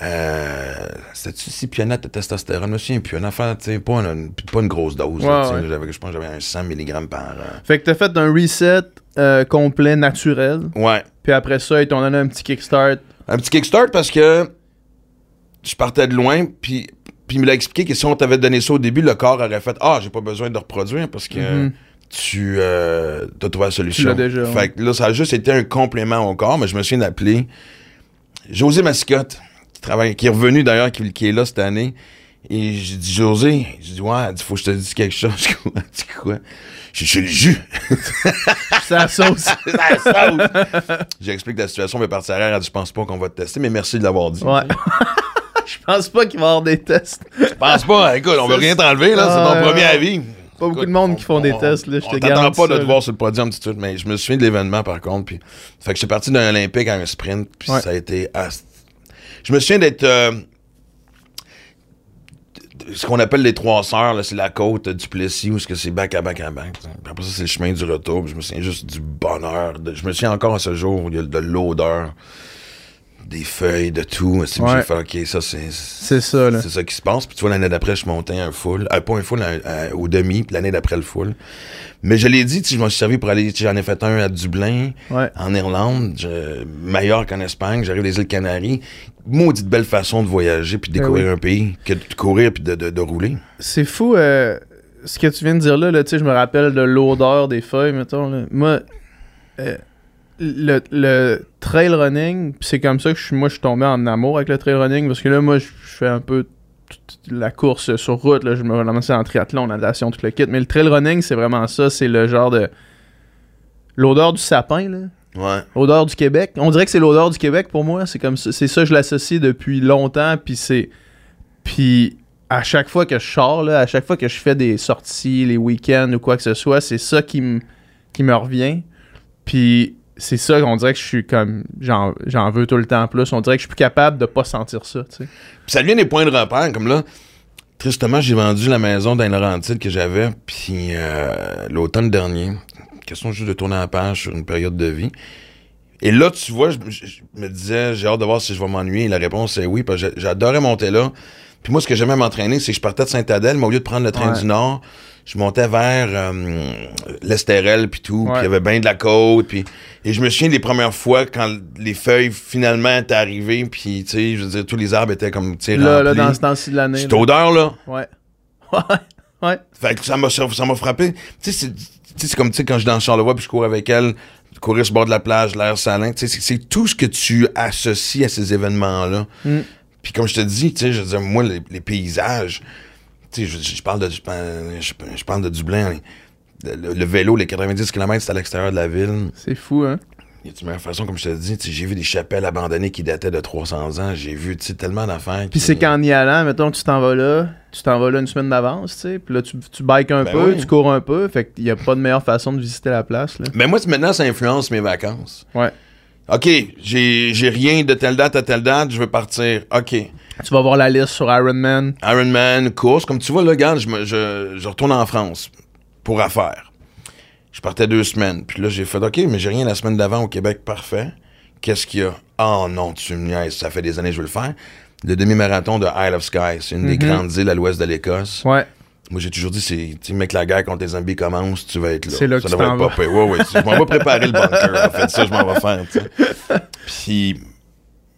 S2: Euh, C'était-tu 6 pionnettes de testostérone? Je me souviens plus. Affaire, tu sais, pas une, pas une grosse dose.
S1: Ouais, ouais.
S2: Je pense que j'avais un 100 mg par. euh,
S1: Fait que t'as fait un reset euh, complet naturel.
S2: Ouais.
S1: Puis après ça, ils t'ont donné un petit kickstart.
S2: Un petit kickstart parce que je partais de loin, puis, puis il me l'a expliqué que si on t'avait donné ça au début, le corps aurait fait Ah, j'ai pas besoin de reproduire parce que
S1: Mhm.
S2: tu euh, as trouvé la solution.
S1: Tu l'as déjà,
S2: Fait
S1: ouais.
S2: que là, ça a juste été un complément au corps, mais je me souviens d'appeler José Mascotte, qui, travaille, qui est revenu d'ailleurs, qui, qui est là cette année. Et j'ai dit José, j'ai dit Ouais, il faut que je te dise quelque chose. Je dis quoi? Elle dit quoi? J'ai J'ai le jus.
S1: C'est la sauce.
S2: La sauce. J'explique la situation, mais partir elle dit, je pense pas qu'on va te tester, mais merci de l'avoir dit.
S1: ouais. Je pense pas qu'il va y avoir des tests.
S2: Je pense pas, écoute, on veut rien t'enlever, là, c'est ton premier avis.
S1: Pas beaucoup de monde qui font des tests, là, je te garantis
S2: pas de te voir sur le podium tout de suite, mais je me souviens de l'événement par contre. Puis, fait que j'étais parti d'un Olympique à un sprint, puis ça a été. ast- Je me souviens d'être. De- ce qu'on appelle les trois sœurs, là, c'est la côte du Plessis, où c'est back à back à back. après ça, c'est le chemin du retour. je me souviens juste du bonheur. de- je me souviens encore à ce jour, a de l'odeur, des feuilles, de tout. Puis
S1: Ouais.
S2: J'ai fait, OK, ça, c'est.
S1: C'est ça, là.
S2: C'est ça qui se passe. Puis tu vois, l'année d'après, je montais un full. Euh, pas un full, un- un- au demi, puis l'année d'après, le full. Mais je l'ai dit, je m'en suis servi pour aller. J'en ai fait un à Dublin,
S1: Ouais.
S2: en Irlande, je, meilleur qu'en Espagne. J'arrive des îles Canaries. Maudite belle façon de voyager puis de
S1: Ben
S2: découvrir
S1: oui.
S2: un pays que de courir puis de, de, de rouler.
S1: C'est fou euh, ce que tu viens de dire là, là tu sais, je me rappelle de l'odeur des feuilles, mettons. là. Moi, euh, le, le trail running, c'est comme ça que je suis, moi, je suis tombé en amour avec le trail running, parce que là, moi, je je fais un peu la course sur route, là, je me relance en triathlon, natation, tout le kit, mais le trail running, c'est vraiment ça, c'est le genre de... L'odeur du sapin, là.
S2: Ouais.
S1: Odeur du Québec. On dirait que c'est l'odeur du Québec pour moi. C'est comme ça. C'est ça, je l'associe depuis longtemps. Puis c'est. Puis à chaque fois que je sors, là, à chaque fois que je fais des sorties, les week-ends ou quoi que ce soit, c'est ça qui me qui me revient. Puis c'est ça qu'on dirait que je suis comme j'en j'en veux tout le temps plus. On dirait que je suis plus capable de pas sentir ça, tu sais.
S2: Puis ça devient des points de repère, comme là. Tristement, j'ai vendu la maison d'un Laurentide que j'avais, puis euh, l'automne dernier. Question juste de tourner la page sur une période de vie. Et là, tu vois, je, je- je me disais, j'ai hâte de voir si je vais m'ennuyer. Et la réponse est oui, parce que j'a- j'adorais monter là. Puis moi, ce que j'aimais m'entraîner, c'est que je partais de Saint-Adèle, mais au lieu de prendre le train
S1: Ouais.
S2: du Nord, je montais vers euh, l'Estérel puis tout, puis il y avait bien de la côte, puis et je me souviens des premières fois quand les feuilles finalement étaient arrivées, puis tu sais, je veux dire, tous les arbres étaient comme tu sais
S1: Là, là, dans ce temps-ci de l'année.
S2: Cette
S1: là.
S2: odeur là,
S1: Ouais. Ouais. Ouais.
S2: fait que ça m'a ça m'a frappé. Tu sais, c'est- comme tu sais quand je dans Charlevoix puis je cours avec elle, courir sur le bord de la plage, l'air salin, tu sais, c'est- tout ce que tu associes à ces événements là.
S1: Mm.
S2: Puis comme je te dis, tu sais, je veux dire, moi les, les paysages, je, je parle de je, parle de Dublin. Le, le vélo, les 90 km, c'est à l'extérieur de la ville.
S1: C'est fou, hein?
S2: Il y a une meilleure façon, comme je te dis, j'ai vu des chapelles abandonnées qui dataient de 300 ans. J'ai vu, tellement d'affaires.
S1: Puis c'est qu'en y allant, mettons, tu t'en vas là, tu t'en vas là une semaine d'avance, tu sais, puis là, tu, tu bikes un
S2: Ben
S1: peu,
S2: oui.
S1: tu cours un peu, fait qu'il y a pas de meilleure façon de visiter la place, là.
S2: Mais moi, c'est- maintenant, ça influence mes vacances.
S1: Ouais.
S2: OK, j'ai j'ai rien de telle date à telle date, je veux partir. OK.
S1: Tu vas voir la liste sur Ironman.
S2: Ironman, course. Comme tu vois, là, regarde, je, me- je, je retourne en France pour affaires. Je partais deux semaines. Puis là, j'ai fait, OK, mais j'ai rien la semaine d'avant au Québec. Parfait. Qu'est-ce qu'il y a? Oh non, tu me niaises. Ça fait des années que je veux le faire. Le demi-marathon de Isle of Skye. C'est une des
S1: Mhm.
S2: grandes îles à l'ouest de l'Écosse.
S1: Ouais.
S2: Moi, j'ai toujours dit, c'est, tu mec, la guerre contre les zombies commence, tu vas être là.
S1: C'est là que
S2: ça
S1: tu
S2: devrait
S1: t'en
S2: être pas. Ouais, ouais. Je m'en vais préparer le bunker, en fait. Ça, je m'en vais faire, tu. Puis,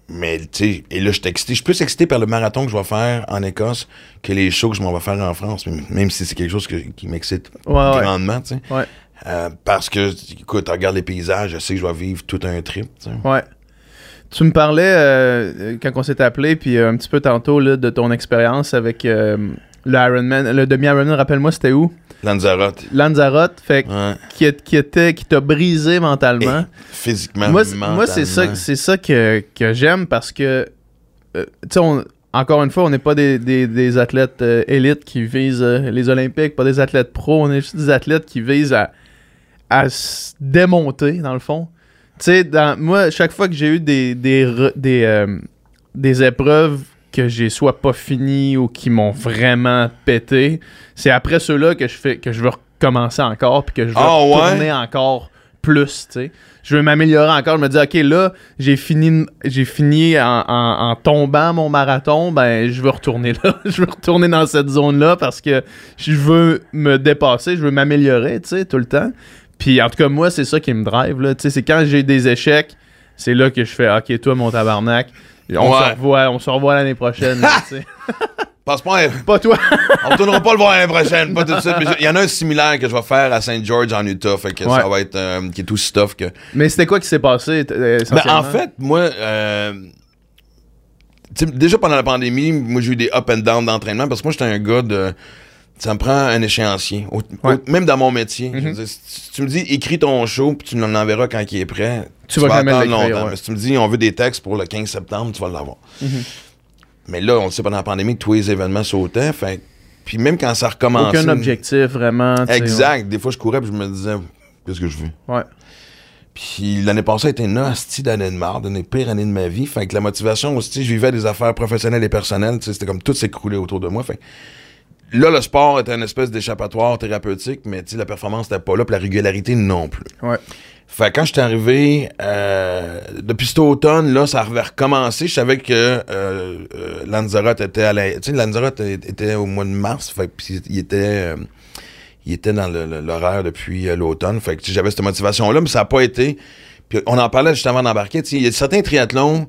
S2: mais, tu sais, et là, je suis excité. Je suis plus excité par le marathon que je vais faire en Écosse que les shows que je m'en vais faire en France, même- si c'est quelque chose que- qui m'excite
S1: Ouais, ouais.
S2: grandement, tu sais.
S1: Ouais.
S2: Euh, parce que, écoute, regarde les paysages, je sais que je vais vivre tout un trip, tu sais.
S1: Ouais. Tu me parlais, euh, quand on s'est appelé, puis euh, un petit peu tantôt, là, de ton expérience avec euh, le Ironman. Le demi-Ironman, rappelle-moi, c'était où?
S2: Lanzarote.
S1: Lanzarote, fait
S2: Ouais.
S1: qui, qui était, qui t'a brisé mentalement.
S2: Physiquement,
S1: moi, c'est- moi c'est ça, c'est ça que, que j'aime parce que, euh, tu sais, on- encore une fois, on n'est pas des, des- des athlètes euh, élites qui visent euh, les Olympiques, pas des athlètes pros, on est juste des athlètes qui visent à, à se démonter, dans le fond. Tu sais, moi, chaque fois que j'ai eu des, des, des, des épreuves que j'ai soit pas fini ou qui m'ont vraiment pété, c'est après ceux-là que je fais que je veux recommencer encore puis que je veux
S2: Ah ouais?
S1: retourner encore plus, tu sais. Je veux m'améliorer encore, je me dis OK, là, j'ai fini j'ai fini en, en- en tombant mon marathon, ben je veux retourner là, je veux retourner dans cette zone-là parce que je veux me dépasser, je veux m'améliorer, tu sais, tout le temps. Puis en tout cas, moi, c'est ça qui me drive, là, tu sais, c'est quand j'ai des échecs, c'est là que je fais OK, toi mon tabarnak, on
S2: Ouais.
S1: se revoit, on se revoit l'année prochaine, là, tu sais.
S2: Passe pas un-
S1: Pas toi.
S2: On retournera pas le voir l'année prochaine, pas tout de suite. Mais il y en a un similaire que je vais faire à Saint George en Utah, fait que
S1: Ouais.
S2: ça va être euh, qui est tout stuff que.
S1: Mais c'était quoi qui s'est passé t- euh,
S2: Ben,
S1: essentiellement?
S2: en fait, moi, euh, tu sais, déjà pendant la pandémie, moi j'ai eu des up and down d'entraînement parce que moi j'étais un gars de. Ça me prend un échéancier. Au-
S1: Ouais.
S2: au- même dans mon métier.
S1: Mhm.
S2: dire, si tu me dis écris ton show puis tu nous l'enverras quand il est prêt,
S1: Tu vas jamais
S2: attendre longtemps.
S1: ouais.
S2: Mais si tu me dis on veut des textes pour le 15 septembre, tu vas l'avoir.
S1: Mhm.
S2: Mais là, on le sait pendant la pandémie tous les événements sautaient. Fait, puis même quand ça recommençait.
S1: Aucun objectif vraiment.
S2: Exact. Des fois, je courais puis je me disais, qu'est-ce que je veux?
S1: Ouais.
S2: Puis l'année passée a été une hostie d'année de marde, une des pires années de ma vie. Fait que la motivation aussi, je vivais des affaires professionnelles et personnelles. C'était comme tout s'écroulait autour de moi. Fait là, le sport était une espèce d'échappatoire thérapeutique, mais tu sais, la performance n'était pas là, puis la régularité non plus.
S1: Ouais.
S2: Fait que quand j'étais arrivé, euh, depuis cet automne, là, ça avait recommencé. Je savais que euh, euh, Lanzarote était à la... Tu sais, Lanzarote était au mois de mars, fait que puis il était... euh, il était dans l'horaire depuis euh, l'automne. Fait que j'avais cette motivation-là, mais ça n'a pas été. Puis on en parlait juste avant d'embarquer. Tu sais, Il y a certains triathlons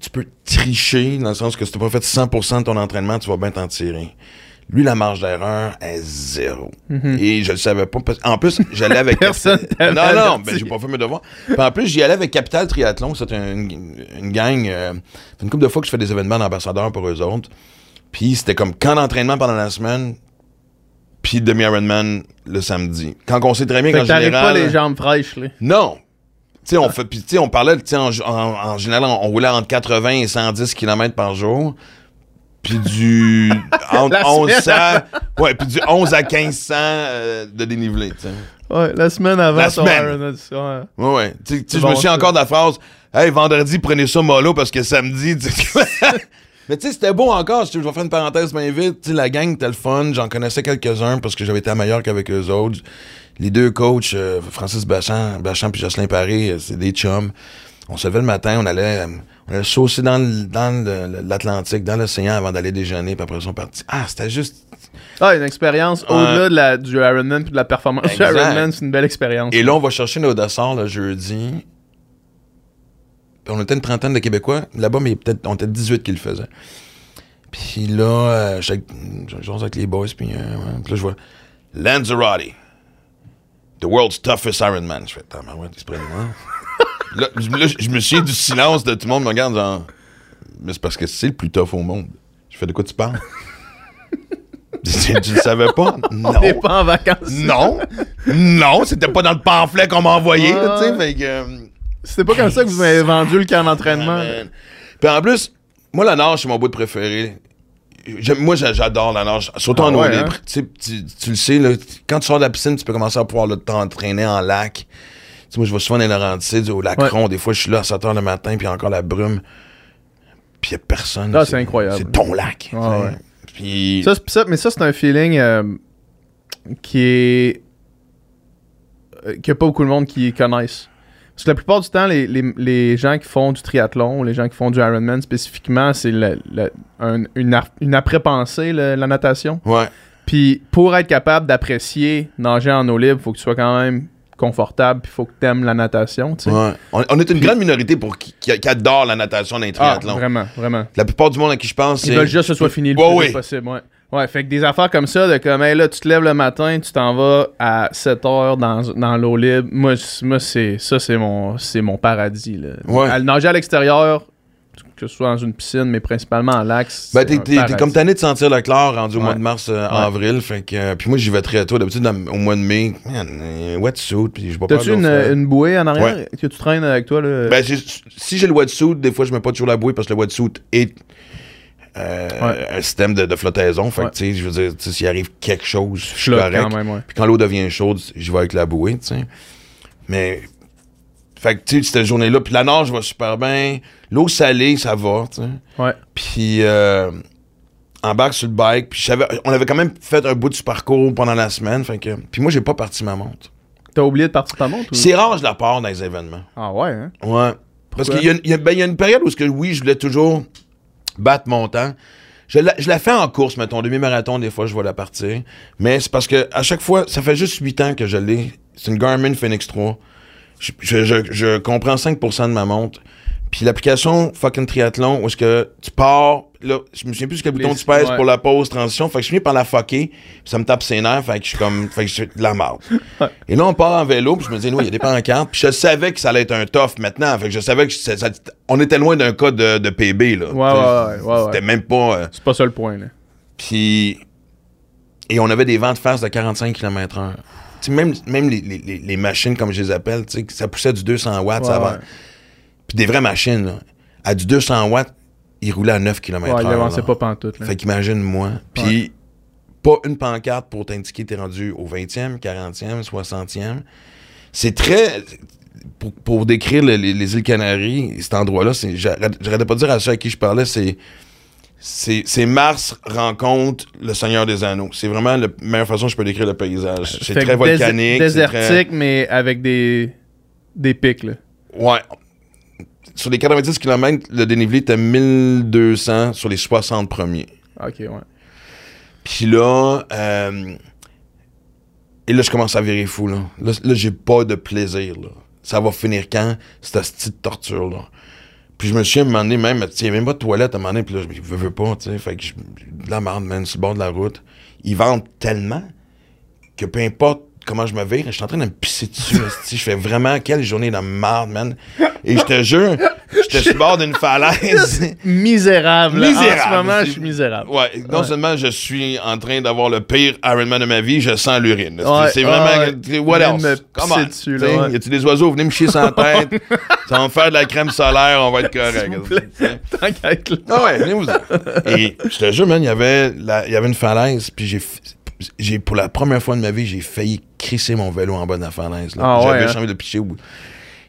S2: tu peux tricher, dans le sens que si tu n'as pas fait 100% de ton entraînement, tu vas bien t'en tirer. Lui, la marge d'erreur est zéro. Et je le savais pas. parce- En plus, j'allais avec.
S1: Mhm. Personne
S2: Non, non, ben, j'ai pas fait mes devoirs. Puis en plus, j'y allais avec Capital Triathlon. C'est une, une gang. euh, c'est une couple de fois que je fais des événements d'ambassadeurs pour eux autres. Puis c'était comme camp d'entraînement pendant la semaine, puis demi-Ironman le samedi. Quand on sait très bien qu'en général...
S1: pas les jambes fraîches, là.
S2: Non. Sais, on fait, puis tu sais, on parlait, tu sais, en, en- en général, on, on roulait entre 80 et 110 km par jour. puis du entre
S1: La
S2: 1100,
S1: semaine
S2: ouais, puis du 11 à 1500 euh, de dénivelé, tu sais.
S1: Ouais, la semaine avant
S2: La semaine.
S1: Ironman, ouais.
S2: Ouais. Tu sais, je me
S1: ça.
S2: encore de la phrase Hey, vendredi, prenez ça mollo parce que samedi. Mais tu sais, c'était beau encore. Je vais faire une parenthèse bien vite. La gang était le fun. J'en connaissais quelques-uns parce que j'avais été à Mallorca avec eux autres. Les deux coachs, euh, Francis Bachand, Bachand puis Jocelyn Paré, euh, c'est des chums. On se levait le matin, on allait, euh, on allait saucer dans le- dans le- l'Atlantique, dans l'océan avant d'aller déjeuner, puis après ça, on partit. Ah, c'était juste.
S1: Ah, une expérience au-delà de la, du Ironman puis de la performance du. Ironman, c'est une belle expérience.
S2: Et là, on va chercher nos desserts le jeudi. Puis on était une trentaine de Québécois. Là-bas, mais peut-être, on était 18 qui le faisaient. Puis là, euh, j'étais avec- je jouais avec les boys, puis, euh, ouais. Puis là, je vois Lanzarote, the world's toughest Ironman. Je fais, se prend loin. là, je- là, je me souviens du silence de tout le monde me regarde, genre, mais c'est parce que c'est le plus tough au monde. Je fais, de quoi tu parles? tu, le savais pas? Non.
S1: On n'est pas en vacances.
S2: Non. Non, c'était pas dans le pamphlet qu'on m'a envoyé, là, tu sais.
S1: Ouais.
S2: euh,
S1: C'était pas comme ça que vous m'avez vendu le camp d'entraînement.
S2: ah, man. Puis en plus, moi, la nage, c'est mon bout de préféré. Moi, j'a- j'adore la nage, surtout
S1: Ah
S2: en eau
S1: ouais,
S2: libre.
S1: hein?
S2: Tu, sais, tu- tu le sais, là, quand tu sors de la piscine, tu peux commencer à pouvoir t'entraîner en lac. Tu sais, moi, je vais souvent dans les Laurentides, au lac
S1: Ouais.
S2: Ron. Des fois, je suis là à 7 h le matin, puis encore la brume. Puis il a personne.
S1: Ah, c'est incroyable.
S2: C'est ton lac.
S1: Ouais.
S2: Puis.
S1: Ça, c'est- ça- mais ça, c'est un feeling euh, qui est. euh, qu'il n'y a pas beaucoup de monde qui connaissent. Parce que la plupart du temps, les, les- les gens qui font du triathlon, ou les gens qui font du Ironman spécifiquement, c'est le- le- un- une, une après-pensée, la natation.
S2: ouais.
S1: Puis pour être capable d'apprécier nager en eau libre, faut que tu sois quand même confortable, puis faut que tu aimes la natation. tu sais.
S2: ouais. On, on est une grande minorité pour qui, qui- qui adore la natation dans les
S1: Ah,
S2: triathlons.
S1: vraiment, vraiment.
S2: La plupart du monde à qui je pense,
S1: Ils veulent juste que ce soit fini le
S2: Ouais,
S1: plus vite possible. Ouais. Ouais, fait que des affaires comme ça, de comme, hey, là, tu te lèves le matin, tu t'en vas à 7 heures dans, dans l'eau libre. Moi, c'est, ça, c'est mon, c'est mon paradis. Là.
S2: Ouais.
S1: À nager à l'extérieur, que ce soit dans une piscine, mais principalement en lac.
S2: Ben, t'es, t'es- comme tanné de sentir le chlore rendu au
S1: Ouais.
S2: mois de mars, euh,
S1: Ouais.
S2: avril. Fait que, euh, puis moi, j'y vais très tôt. D'habitude, au mois de mai, man, euh, wetsuit, puis je bois pas
S1: T'as-tu une, une bouée en arrière
S2: Ouais.
S1: que tu traînes avec toi? Là?
S2: Ben, j'ai- si j'ai le wetsuit, des fois, je mets pas toujours la bouée parce que le wetsuit est euh,
S1: Ouais.
S2: un système de, de flottaison. Fait
S1: Ouais.
S2: que, tu sais, je veux dire, s'il arrive quelque chose, je suis correct.
S1: quand même, ouais.
S2: Puis quand l'eau devient chaude, j'y vais avec la bouée, tu sais. Mais, fait que, tu sais, cette journée-là, puis la nage va super bien. L'eau salée, ça va, tu sais.
S1: Ouais.
S2: Puis, euh, embarque sur le bike. Puis, je on avait quand même fait un bout du parcours pendant la semaine. Fait que, puis moi, j'ai pas parti ma montre.
S1: T'as oublié de partir ta montre? Ou...
S2: C'est rare, je la pars dans les événements.
S1: Ah ouais, hein?
S2: Ouais. Parce qu'il y y ben, y a une période où, que, oui, je voulais toujours battre mon temps. Je la, je la fais en course, mettons, demi-marathon, des fois, je vais la partir. Mais c'est parce que à chaque fois, ça fait juste 8 ans que je l'ai. C'est une Garmin Phoenix 3. Je, je, je- je comprends 5% de ma montre. Puis l'application fucking triathlon, où est-ce que tu pars, là, je me souviens plus quel bouton tu pèses
S1: ouais.
S2: pour la pause, transition. Fait que je finis par la fucker, ça me tape ses nerfs, fait que je suis comme, fait que je suis de la marde. Et là, on part en vélo, puis je me dis, oui, il y a des pancartes. Puis je savais que ça allait être un tough maintenant. Fait que je savais que ça- ça- on était loin d'un cas de, de PB, là.
S1: Ouais.
S2: C'était même pas. euh,
S1: C'est pas ça le point, là.
S2: puis. Et on avait des vents de face de 45 km/h. Même, même les, les- les- machines, comme je les appelle, ça poussait du 200 watts.
S1: ouais.
S2: Puis des vraies machines, là. À du 200 watts, ils roulaient à 9 km/h.
S1: Ouais, il avançait pas pantoute, là.
S2: Fait qu'imagine-moi. Puis, pas une pancarte pour t'indiquer que t'es rendu au 20e, 40e, 60e. C'est très. Pour, pour décrire le- les, les îles Canaries, cet endroit-là, c'est- j'arrêtais pas de dire à ceux à qui je parlais, c'est. C'est c'est Mars rencontre le Seigneur des Anneaux. C'est vraiment la meilleure façon que je peux décrire le paysage. C'est
S1: Fait
S2: très volcanique. c'est très-
S1: Désertique, mais avec des, des pics, là.
S2: Ouais. Sur les 90 km, le dénivelé était 1200 sur les 60 premiers.
S1: Ok, ouais.
S2: Puis là, euh, et là, je commence à virer fou, là. Là, là, j'ai pas de plaisir, là. Ça va finir quand, cette petite torture-là? Puis je me suis donné, même, tu sais, même pas de toilette à un moment donné, puis là, je veux, veux pas, tu sais. Fait que je, de la merde, man, sur le bord de la route. Ils vendent tellement que peu importe comment je me vire, je suis en train de me pisser dessus. Je fais vraiment quelle journée de merde, man. Et je te jure, J'étais sur bord d'une falaise.
S1: Misérable.
S2: Misérable.
S1: En ce moment, je suis misérable.
S2: Ouais, non
S1: Ouais.
S2: seulement je suis en train d'avoir le pire Ironman de ma vie, je sens l'urine.
S1: Ouais,
S2: c'est vraiment.
S1: ouais.
S2: What else?
S1: me
S2: on.
S1: dessus, là.
S2: Y a-tu des oiseaux? Venez me chier la tête. Ça va me faire de la crème solaire, on va être correct.
S1: Tant qu'à être là.
S2: Ah ouais, venez vous Et je te jure, man, il y avait, la- il y avait une falaise, puis j'ai, f- j'ai, pour la première fois de ma vie, j'ai failli crisser mon vélo en bas de la falaise. là.
S1: Ah ouais,
S2: J'avais
S1: hein?
S2: juste envie de picher au bout.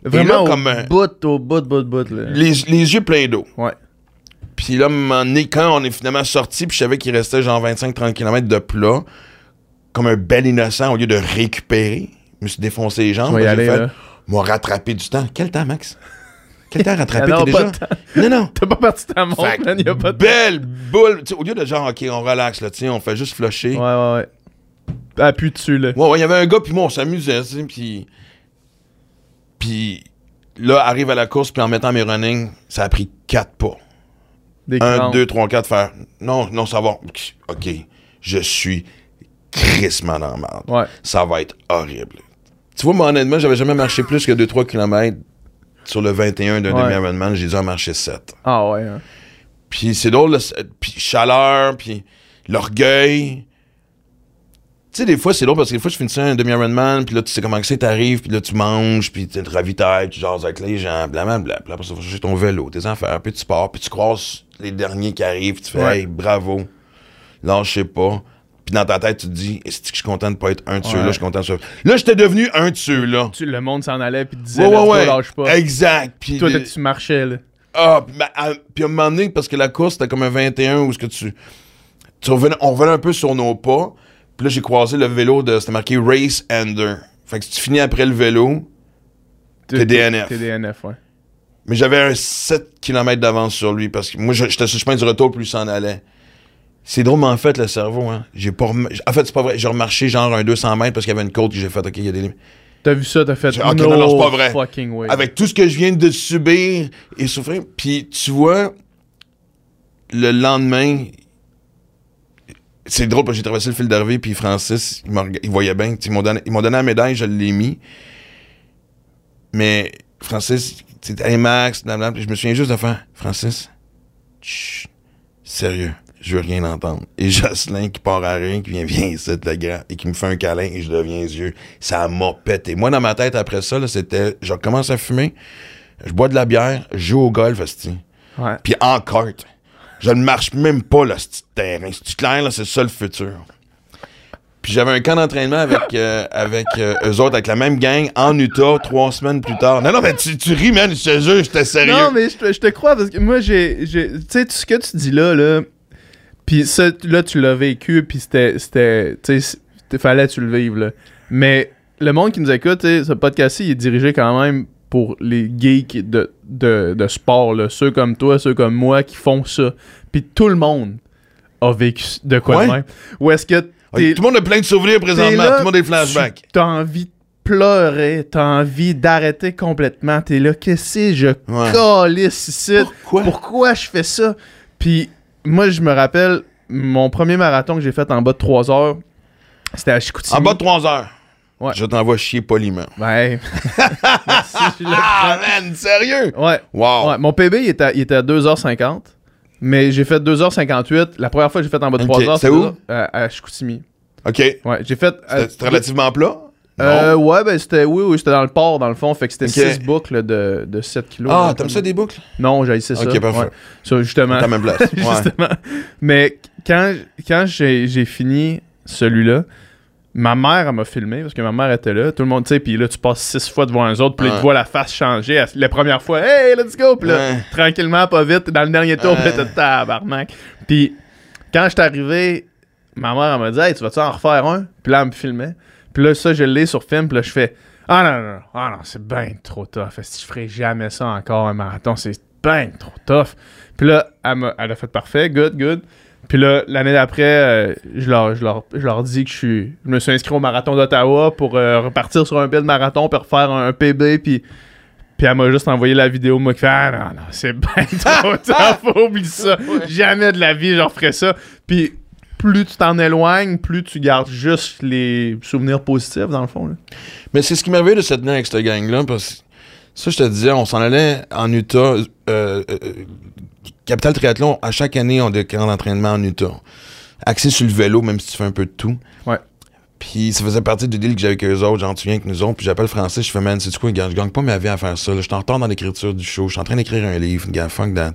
S1: Vraiment
S2: là,
S1: au
S2: comme un-
S1: bout, au bout, bout, bout. Là.
S2: Les, les yeux pleins d'eau.
S1: Ouais.
S2: Puis là, donné, quand on est finalement sorti, puis je savais qu'il restait genre 25-30 km de plat, comme un bel innocent, au lieu de récupérer, je me suis défoncé les jambes.
S1: Y aller,
S2: fait,
S1: là.
S2: m'a rattrapé du temps. Quel temps, Max? Quel temps rattrapé? T'es
S1: pas
S2: déjà? Non, non.
S1: T'as pas parti ta montre, man, y a pas de
S2: belle boule. Au lieu de genre, OK, on relaxe, là, sais, on fait juste flusher.
S1: Ouais, ouais, ouais. Appuie dessus, là.
S2: Ouais, ouais, il y avait un gars, puis moi, on s'amusait, puis... Puis là, arrive à la course, puis en mettant mes running, ça a pris quatre pas.
S1: Des
S2: Un, deux, trois, quatre, faire... Non, non, ça va. OK, je suis crissement dans la merde.
S1: Ouais.
S2: Ça va être horrible. Tu vois, moi, honnêtement, j'avais jamais marché plus que 2-3 km sur le 21 d'un
S1: Ouais.
S2: demi-Ironman. J'ai dû en marcher 7.
S1: Ah ouais. hein.
S2: Puis c'est drôle, là, c'est- puis chaleur, puis l'orgueil. Tu sais, des fois, c'est drôle parce que des fois, je finissais un demi-Ironman, puis là, tu sais comment que c'est, t'arrives, puis là, tu manges, puis tu te ravitailles, tu jases avec les gens, blablabla. Puis après, ça, tu vas chercher ton vélo, tes affaires, puis tu pars, puis tu croises les derniers qui arrivent, puis tu fais,
S1: Ouais.
S2: hey, bravo, lâchez pas. Puis dans ta tête, tu te dis, est-ce que je suis content de pas être un de ceux-là, je suis content de. Là, j'étais devenu un de ceux-là.
S1: Tu, le monde s'en allait puis te disait,
S2: Ouais, ouais, ouais.
S1: lâche pas.
S2: Exact. Puis
S1: Toi,
S2: le-
S1: tu marchais, là?
S2: ah, puis ma- à- puis à un moment donné, parce que la course, c'était comme un 21 où ce que tu. tu revenais- on revenait un peu sur nos pas. Puis là, j'ai croisé le vélo de. C'était marqué Race Ender. Fait que si tu finis après le vélo, T'es DNF.
S1: T'es DNF, ouais.
S2: mais j'avais un 7 km d'avance sur lui parce que moi, je- j'étais sur le chemin du retour, plus il s'en allait. C'est drôle, mais en fait, le cerveau, hein. J'ai pas rem- En fait, c'est pas vrai. J'ai remarché genre un 200 mètres parce qu'il y avait une côte que j'ai fait, OK, il y a des limites.
S1: T'as vu ça, t'as fait.
S2: J'ai- ok,
S1: no
S2: non, non, c'est pas vrai.
S1: fucking way.
S2: avec tout ce que je viens de subir et souffrir. Puis tu vois, le lendemain, c'est drôle parce que j'ai traversé le fil d'arrivée, puis Francis, il, il voyait bien. Ils m'ont donné, donné la médaille, je l'ai mis. Mais Francis, sais, hey Max, blablabla, puis je me souviens juste de faire Francis, chut, sérieux. Je veux rien entendre. Et Jocelyn qui part à rien, qui vient, viens ici, le grand, et qui me fait un câlin et je deviens yeux. Ça m'a pété. Moi, dans ma tête, après ça, c'était, je recommence à fumer, je bois de la bière, je joue au golf.
S1: Ouais.
S2: puis en kart. Je ne marche même pas, là, ce petit terrain. C'est clair, là, c'est ça le futur. Puis j'avais un camp d'entraînement avec, euh, avec euh, eux autres, avec la même gang, en Utah, trois semaines plus tard. Non, non, mais tu, tu ris, man, je te jure, j'étais sérieux.
S1: Non, mais je te, je te crois parce que moi, j'ai. j'ai- Tu sais, tout ce que tu dis là, là. Puis ça, là, tu l'as vécu, puis c'était. c'était tu sais, fallait que tu le vives, là. Mais le monde qui nous écoute, ce podcast-ci, il est dirigé quand même pour les geeks de, de, de sport, là. Ceux comme toi, ceux comme moi qui font ça. Puis tout le monde a vécu de quoi de
S2: Ouais.
S1: même. Ou est-ce que.
S2: Ouais, tout le monde a plein de souvenirs présentement,
S1: là,
S2: tout le monde a des flashbacks.
S1: T'as envie de pleurer, t'as envie d'arrêter complètement. T'es là, qu'est-ce que je
S2: Ouais.
S1: calisse ici?
S2: Pourquoi?
S1: Pourquoi je fais ça? Puis moi, je me rappelle, mon premier marathon que j'ai fait en bas de 3 heures, c'était à Chicoutimi.
S2: En bas de 3 heures?
S1: Ouais.
S2: Je t'envoie chier poliment.
S1: Ouais. Merci, je le
S2: Ah, man, sérieux?
S1: Ouais.
S2: Wow.
S1: Ouais, mon PB, il était, à, il était à 2h50. Mais j'ai fait 2h58. La première fois que j'ai fait en bas de
S2: Ok,
S1: 3 heures,
S2: c'est où?
S1: À, à Chicoutimi.
S2: OK.
S1: Ouais, j'ai fait. euh,
S2: C'était c'était relativement plat?
S1: Euh, ouais, ben c'était oui, oui, c'était dans le port, dans le fond. Fait que c'était
S2: Ok.
S1: 6 boucles de, de 7 kilos.
S2: Ah, t'aimes ça des boucles?
S1: Non, j'ai essayé ça.
S2: Ok, parfait.
S1: Ouais. Justement.
S2: T'as même place. Ouais.
S1: justement. Mais quand, quand j'ai fini celui-là, ma mère, elle m'a filmé parce que ma mère était là. Tout le monde, tu sais, puis là, tu passes six fois devant un autres, puis là,
S2: Ouais.
S1: tu vois la face changer. Elle- La première fois, hey, let's go! Puis là, tranquillement, pas vite, dans le dernier tour, puis là, t'es tabarnak. Puis quand je suis arrivé, ma mère, elle m'a dit, hey, tu vas-tu en refaire un? Puis là, elle me filmait. Puis là, ça, je l'ai sur film, puis là, je fais, ah non, non, non, ah non, c'est bien trop tough. Si je ferai jamais ça encore, un marathon, c'est bien trop tough. Puis là, elle, a fait parfait, good, good. Puis là, l'année d'après, euh, je, leur, je, leur, je leur dis que je suis. Je me suis inscrit au marathon d'Ottawa pour euh, repartir sur un bel marathon puis refaire un, PB. Puis, puis elle m'a juste envoyé la vidéo, moi, qui fait Ah non, non, c'est bien trop tough, oublie ça. Jamais de la vie, je referais ça. Puis plus tu t'en éloignes, plus tu gardes juste les souvenirs positifs, dans le fond. là.
S2: Mais c'est ce qui m'avait de cette année avec cette gang-là, parce que Ça, je te disais, on s'en allait en Utah. Euh, euh, Capital Triathlon, à chaque année, on a des camps d'entraînement en Utah. Axé sur le vélo, même si tu fais un peu de tout.
S1: Ouais.
S2: Puis ça faisait partie du deal que j'avais avec eux autres. Genre, tu viens avec nous autres. Puis j'appelle Francis, je fais, man, c'est quoi, gars, je gagne pas ma vie à faire ça. Je suis en retard dans l'écriture du show. Je suis en train d'écrire un livre. Gars, fuck that.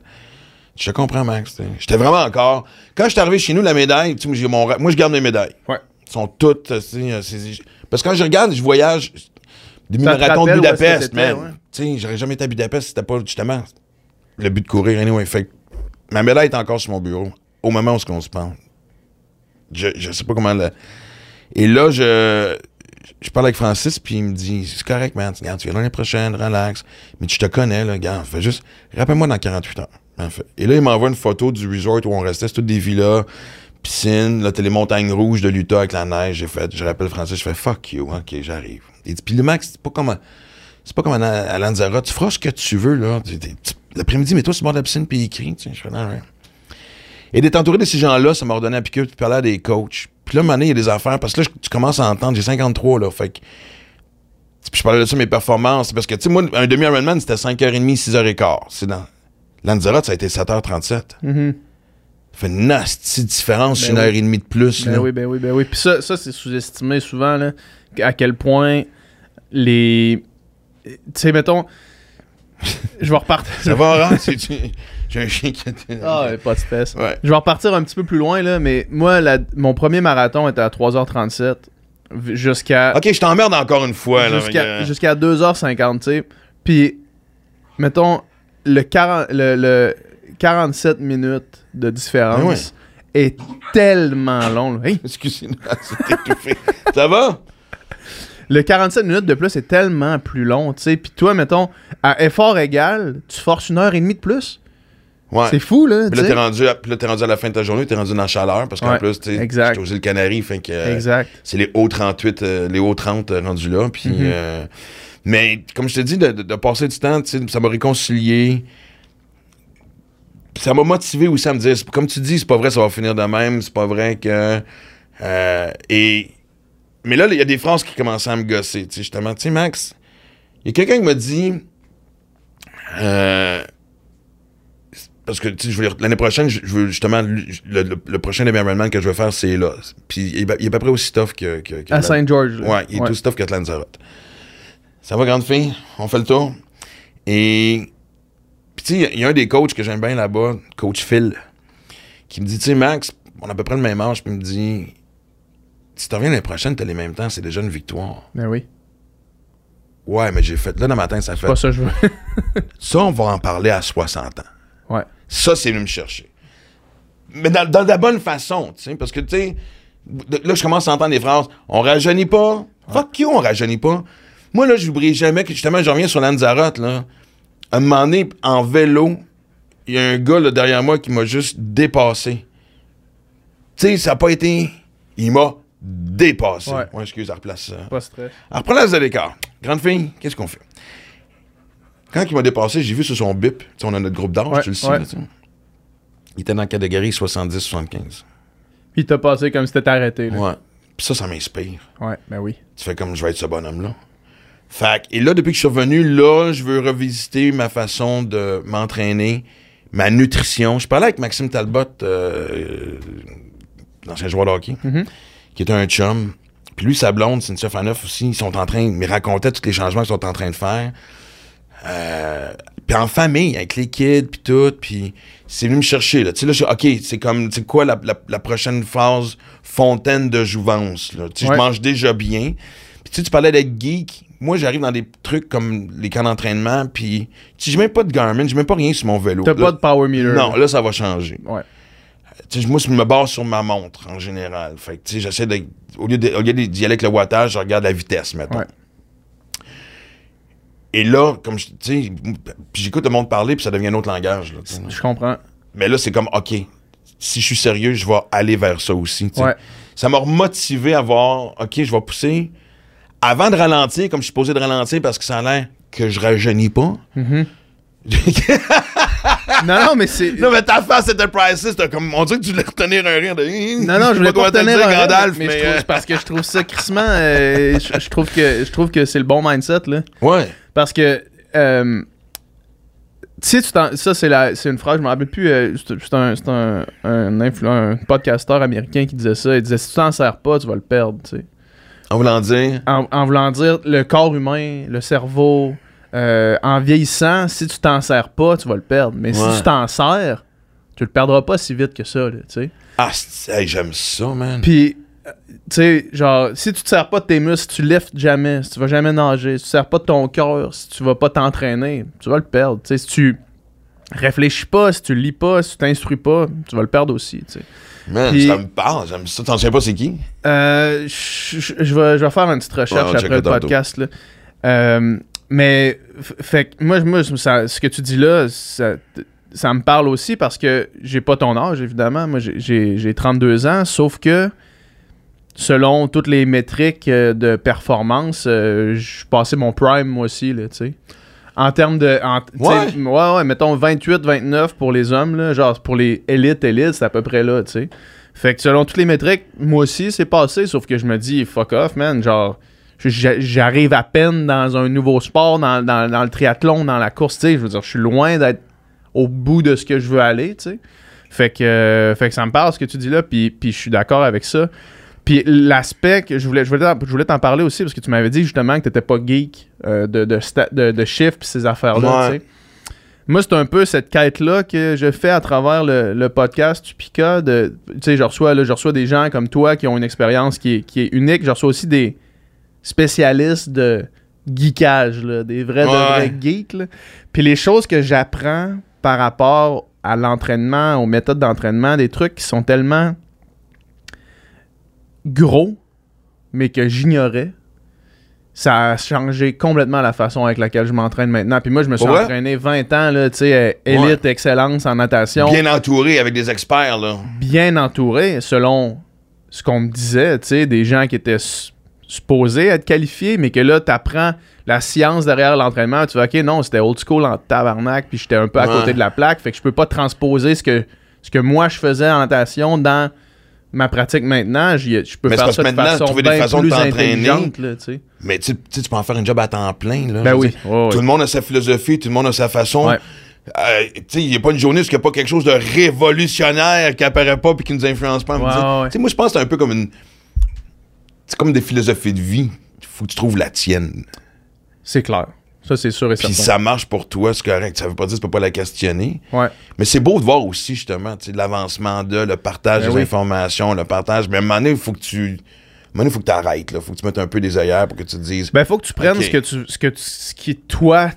S2: Je comprends, Max. J'étais vraiment encore. Quand je suis arrivé chez nous, la médaille, tu mon moi, je garde mes médailles.
S1: Ouais.
S2: Ils sont toutes. euh, euh, Parce que quand je regarde, je voyage.
S1: Te
S2: marathons de Budapest, man.
S1: ouais?
S2: Tu sais, j'aurais jamais été à Budapest si c'était pas justement le but de courir. Anyway, fait ma médaille est encore sur mon bureau au moment où on se parle. Je, je sais pas comment le. Et là, je, je parle avec Francis, puis il me dit C'est correct, man. Regarde, tu viens l'année prochaine, relax. Mais je te connais, là, gars. Fais juste. Rappelle-moi dans 48 heures. Et là, il m'envoie une photo du resort où on restait. C'est toutes des villas, piscine. Là, t'as les montagnes rouges de l'Utah avec la neige. J'ai fait. Je rappelle Francis, je fais Fuck you. OK, j'arrive. Il dit Puis le max, c'est pas comme. un- C'est pas comme à à. Tu feras ce que tu veux, là. L'après-midi, mets-toi sur le bord de la piscine, puis écris. Je fais, non, ouais. Et d'être entouré de ces gens-là, ça m'a redonné à piquer, puis parler à des coachs. Puis là, à un moment donné, il y a des affaires, parce que là, tu commences à entendre, j'ai 53, là, fait que... Puis je parlais de ça, mes performances, parce que, tu sais, moi, un demi-Ironman, c'était 5h30, 6h15. C'est dans... Lanzarote, ça a été 7h37.
S1: Mhm.
S2: Ça fait une nasty différence,
S1: Ben
S2: une
S1: oui.
S2: heure et demie de plus,
S1: Ben
S2: là.
S1: oui, ben oui, ben oui. Puis ça, ça c'est sous-estimé souvent, là, à quel point les... Tu sais, mettons... Je vais repartir...
S2: Ça va, hein? C'est- J'ai un chien qui...
S1: Ah, ouais, pas de stress.
S2: Ouais.
S1: Je vais repartir un petit peu plus loin, là, mais moi, la- mon premier marathon était à 3h37 v- jusqu'à
S2: OK, je t'emmerde encore une fois, là.
S1: jusqu'à
S2: euh,
S1: jusqu'à 2h50, tu sais. Puis, mettons, le, 40 le, le 47 minutes de différence est tellement long. Hey,
S2: Excusez-moi, c'est étouffé. Ça va?
S1: le 47 minutes de plus est tellement plus long, tu sais. Puis toi, mettons, à effort égal, tu forces une heure et demie de plus?
S2: Ouais.
S1: C'est fou, là,
S2: Puis là, t'es rendu, à, là, rendu à la fin de ta journée, t'es rendu dans la chaleur, parce qu'en
S1: Ouais,
S2: plus, tu sais, aux îles Canaries, fait que euh,
S1: Exact.
S2: c'est les hauts 38, euh, les hauts 30 euh, rendus là. Puis,
S1: Mhm.
S2: euh, mais comme je te dis, de, de- de passer du temps, ça m'a réconcilié. Ça m'a motivé aussi à me dire, comme tu dis, c'est pas vrai, ça va finir de même, c'est pas vrai que. euh, et. Mais là, il y a des phrases qui commençaient à me gosser, tu sais, justement. Tu sais, Max, il y a quelqu'un qui m'a dit. euh, parce que tu sais, l'année prochaine, je je veux justement le, le- le prochain Ironman que je veux faire, c'est là. Puis il est, il est à peu près aussi tough que. que, que
S1: À Saint-George. là.
S2: Ouais, il est aussi tough que Lanzarote. Ça va, grande fille? On fait le tour? Et. Puis tu sais, il y a un des coachs que j'aime bien là-bas, coach Phil, qui me dit, tu sais, Max, on a à peu près le même âge, puis il me dit, si tu reviens l'année prochaine, t'as les mêmes temps, c'est déjà une victoire.
S1: Ben oui.
S2: Ouais, mais j'ai fait. Là, dans ma tête, ça fait.
S1: Pas ça que je veux.
S2: Ça, on va en parler à 60 ans.
S1: ouais.
S2: Ça, c'est venu me chercher. Mais dans, dans la bonne façon, tu sais, parce que, tu sais, là, je commence à entendre des phrases. On rajeunit pas. Fuck you, on rajeunit pas. Moi, là, je n'oublierai jamais que, justement, je reviens sur Lanzarote, là. À un moment donné, en vélo, il y a un gars, là, derrière moi qui m'a juste dépassé. Tu sais, ça n'a pas été... Il m'a dépassé.
S1: Ouais.
S2: Ouais, excuse, à replace ça.
S1: Pas stress.
S2: Alors, prends la l'écart. Grande fille, qu'est-ce qu'on fait? Quand il m'a dépassé, j'ai vu sur son bip, tu sais, on a notre groupe d'âge,
S1: Ouais,
S2: tu le sais,
S1: ouais.
S2: Il était dans la catégorie 70-75.
S1: Puis t'as passé comme si t'étais arrêté. Là.
S2: Ouais. Puis ça, ça m'inspire.
S1: Ouais, ben oui.
S2: Tu fais comme je vais être ce bonhomme-là. Fait et là, depuis que je suis revenu, là, je veux revisiter ma façon de m'entraîner, ma nutrition. Je parlais avec Maxime Talbot, euh, l'ancien joueur de hockey,
S1: Mhm.
S2: qui était un chum. Puis lui, sa blonde, Cynthia Faneuf aussi, ils sont en train, ils me racontaient tous les changements qu'ils sont en train de faire. Euh, puis en famille, avec les kids, puis tout, puis c'est venu me chercher, là. Tu sais, là, je suis, OK, c'est comme, c'est quoi la, la- la prochaine phase fontaine de jouvence, là? Tu sais,
S1: Ouais.
S2: je mange déjà bien. Puis tu sais, tu parlais d'être geek. Moi, j'arrive dans des trucs comme les camps d'entraînement, puis j'ai même pas de Garmin, j'ai même pas rien sur mon vélo.
S1: T'as pas de power meter.
S2: Non,
S1: là.
S2: ça va changer.
S1: Ouais.
S2: Tu sais, moi, je me base sur ma montre, en général. Fait que, tu sais, j'essaie de... Au lieu d'y aller avec le wattage, je regarde la vitesse, mettons.
S1: Ouais.
S2: Et là, comme je... Tu j'écoute le monde parler, puis ça devient un autre langage, là.
S1: Je comprends.
S2: Mais là, c'est comme, OK, si je suis sérieux, je vais aller vers ça aussi.
S1: Ouais.
S2: Ça m'a motivé à voir, OK, je vais pousser. Avant de ralentir, comme je suis posé de ralentir parce que ça a l'air que je rajeunis pas.
S1: Mhm. non, non, mais c'est.
S2: non, mais ta face était priceless. t'as comme, on dirait que tu voulais retenir un rire de.
S1: Non, non, je voulais pas retenir un rêve,
S2: Gandalf,
S1: mais,
S2: mais.
S1: je trouve,
S2: euh,
S1: parce que je trouve ça crissement. euh, je, je trouve que je trouve que c'est le bon mindset là.
S2: Ouais.
S1: Parce que euh, tu sais, ça, c'est, la, c'est une phrase, je me rappelle plus. euh, c'est, un, c'est un, un, influ- un podcasteur américain qui disait ça. Il disait si tu t'en sers pas, tu vas le perdre. tu sais.
S2: En voulant dire?
S1: En, en voulant dire le corps humain, le cerveau, euh, en vieillissant, si tu t'en sers pas, tu vas le perdre. Mais
S2: Ouais.
S1: si tu t'en sers, tu le perdras pas si vite que ça. Tu sais.
S2: Ah, hey, j'aime ça, man.
S1: Puis, euh, tu sais, genre, si tu te sers pas de tes muscles, si tu liftes jamais, si tu vas jamais nager, si tu te sers pas de ton cœur, si tu vas pas t'entraîner, tu vas le perdre. Tu sais, si tu réfléchis pas, si tu lis pas, si tu t'instruis pas, tu vas le perdre aussi, tu sais.
S2: Man,
S1: Puis-
S2: ça me parle, j'aime ça. T'en sais pas c'est qui?
S1: Euh, je vais, je vais faire une petite recherche
S2: Ouais,
S1: après le podcast, là. Euh, mais, fait moi, moi ça- ce que tu dis là, ça, ça me parle aussi parce que j'ai pas ton âge, évidemment. Moi, j'ai- j'ai j'ai 32 ans, sauf que selon toutes les métriques euh, de performance, euh, je suis passé mon prime, moi aussi, là, tu sais. En termes de. en-
S2: Ouais.
S1: ouais, ouais, mettons 28-29 pour les hommes, là, genre pour les élites, élites, c'est à peu près là, tu sais. Fait que selon toutes les métriques, moi aussi, c'est passé, sauf que je me dis, fuck off, man, genre, j'arrive à peine dans un nouveau sport, dans, dans- dans le triathlon, dans la course, tu sais, je veux dire, je suis loin d'être au bout de ce que je veux aller, tu sais. Fait que, euh, fait que ça me parle ce que tu dis là, puis, puis je suis d'accord avec ça. Puis l'aspect que je voulais, je voulais, t'en- je voulais t'en parler aussi, parce que tu m'avais dit justement que t'étais pas geek euh, de, de, de, de chiffres pis ces affaires-là,
S2: Ouais.
S1: Moi, c'est un peu cette quête-là que je fais à travers le, le podcast Tupica. De, tu sais, je reçois, là, je reçois des gens comme toi qui ont une expérience qui est, qui est unique. Je reçois aussi des spécialistes de geekage, là, des vrais, de vrais geeks. là. Puis les choses que j'apprends par rapport à l'entraînement, aux méthodes d'entraînement, des trucs qui sont tellement gros, mais que j'ignorais. Ça a changé complètement la façon avec laquelle je m'entraîne maintenant. Puis moi, je me suis entraîné 20 ans, là, tu sais, euh, élite, excellence en natation, bien.
S2: Bien entouré avec des experts, là.
S1: entouré, selon ce qu'on me disait, tu sais, des gens qui étaient supposés être qualifiés, mais que là, tu apprends la science derrière l'entraînement. Tu vas, OK, non, c'était old school en tabarnak, puis j'étais un peu à
S2: Ouais.
S1: côté de la plaque, fait que je peux pas transposer ce que, ce que moi je faisais en natation dans ma pratique maintenant. Je peux
S2: Mais
S1: faire ça de façon
S2: trouver des façons de
S1: plus
S2: t'entraîner,
S1: intelligente, là, tu sais.
S2: Mais tu sais, tu peux en faire un job à temps plein, là.
S1: Ben oui.
S2: Tout le monde a sa philosophie, tout le monde a sa façon.
S1: Ouais.
S2: Euh, il n'y a pas une journée où il n'y a pas quelque chose de révolutionnaire qui apparaît pas puis qui nous influence pas.
S1: Ouais,
S2: moi, je pense que c'est un peu comme une. C'est comme des philosophies de vie. Il faut que tu trouves la tienne.
S1: C'est clair. Ça, c'est sûr et
S2: Puis
S1: certain.
S2: ça marche pour toi, c'est correct. Ça veut pas dire que tu peux pas la questionner.
S1: Ouais.
S2: Mais c'est beau de voir aussi, justement, tu sais, l'avancement de, le partage
S1: Ben
S2: des
S1: oui.
S2: informations, le partage. Mais à un moment donné, il faut que tu. À un moment donné, il faut que tu arrêtes, là. faut que tu mettes un peu des œillères pour que tu te dises.
S1: Ben, faut que tu prennes ce que tu, ce que tu- ce qui toi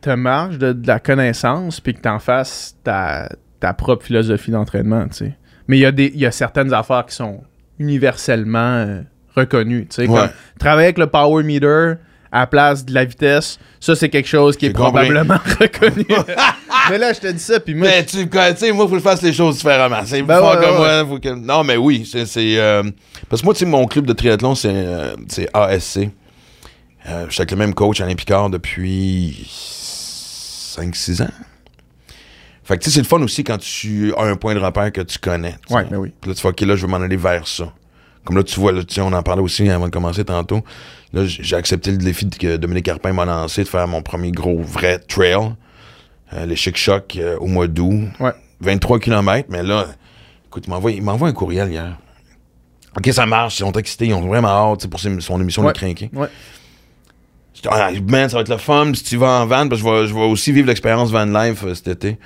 S1: te marche de, de la connaissance, puis que t'en fasses ta, ta propre philosophie d'entraînement, tu sais. Mais il y a des, y a certaines affaires qui sont universellement euh, reconnues, tu sais.
S2: Ouais.
S1: Travailler avec le power meter à la place de la vitesse, ça c'est quelque chose qui est probablement reconnu. mais là, je te dis ça, puis moi,
S2: Mais tu sais, moi, il faut que je fasse les choses différemment. C'est
S1: Ben ouais,
S2: comme
S1: ouais,
S2: moi. faut que- Non, mais oui, c'est. euh, Parce que moi, tu sais, mon club de triathlon, c'est euh, ASC. Euh, je suis avec le même coach, Alain Picard, depuis 5-6 ans. Fait que tu sais, c'est le fun aussi quand tu as un point de repère que tu connais. tu sais.
S1: Ouais, ben oui.
S2: Puis là, tu fais, OK, là, je vais m'en aller vers ça. Comme là, tu vois, là, tu sais, on en parlait aussi avant de commencer tantôt. Là, j'ai accepté le défi que Dominique Carpin m'a lancé de faire mon premier gros vrai trail, euh, les Chic Choc euh, au mois d'août.
S1: Ouais.
S2: 23 km, mais là, écoute, il m'envoie, il m'envoie un courriel hier. OK, ça marche, ils sont excités, ils ont vraiment hâte pour son émission
S1: Ouais.
S2: de crinquer.
S1: Ouais.
S2: Je dis, ah, man, ça va être le fun si tu vas en van, parce que je vais, je vais aussi vivre l'expérience van life euh, cet été.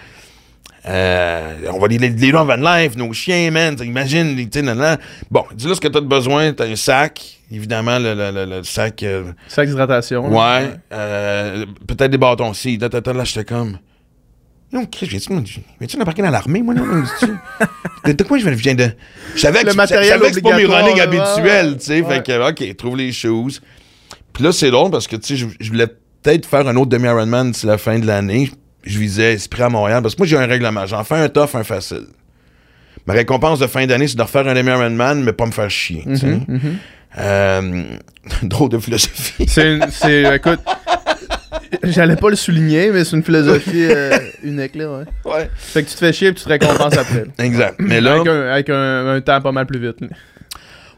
S2: Euh, on va les, les, les van life, nos chiens, man. Imagine, tu. Bon, dis-là ce que t'as de besoin. T'as un sac, évidemment, le, le, le, le sac. euh,
S1: sac d'hydratation.
S2: ouais. euh, Peut-être des bâtons aussi. Là, là, j'étais comme. Non, Chris, viens-tu m'embarquer dans l'armée, moi, là? de, de quoi je viens- je viens de? Je savais que,
S1: Le matériel
S2: c'est pas mes running habituels, tu sais. Fait que, OK, trouve les choses. Puis là, c'est drôle parce que, tu sais, je, je voulais peut-être faire un autre demi-Ironman d'ici la fin de l'année. Je visais Esprit à Montréal parce que moi, j'ai un règlement. J'en fais un tough, un facile. Ma récompense de fin d'année, c'est de refaire un demi-Ironman, mais pas me faire chier. Euh, drôle de philosophie.
S1: C'est, écoute, j'allais pas le souligner, mais c'est une philosophie euh, unique, là, ouais.
S2: Ouais.
S1: Fait que tu te fais chier et tu te récompenses après. là.
S2: Exact. Mais là,
S1: avec un, avec un- un temps pas mal plus vite. là.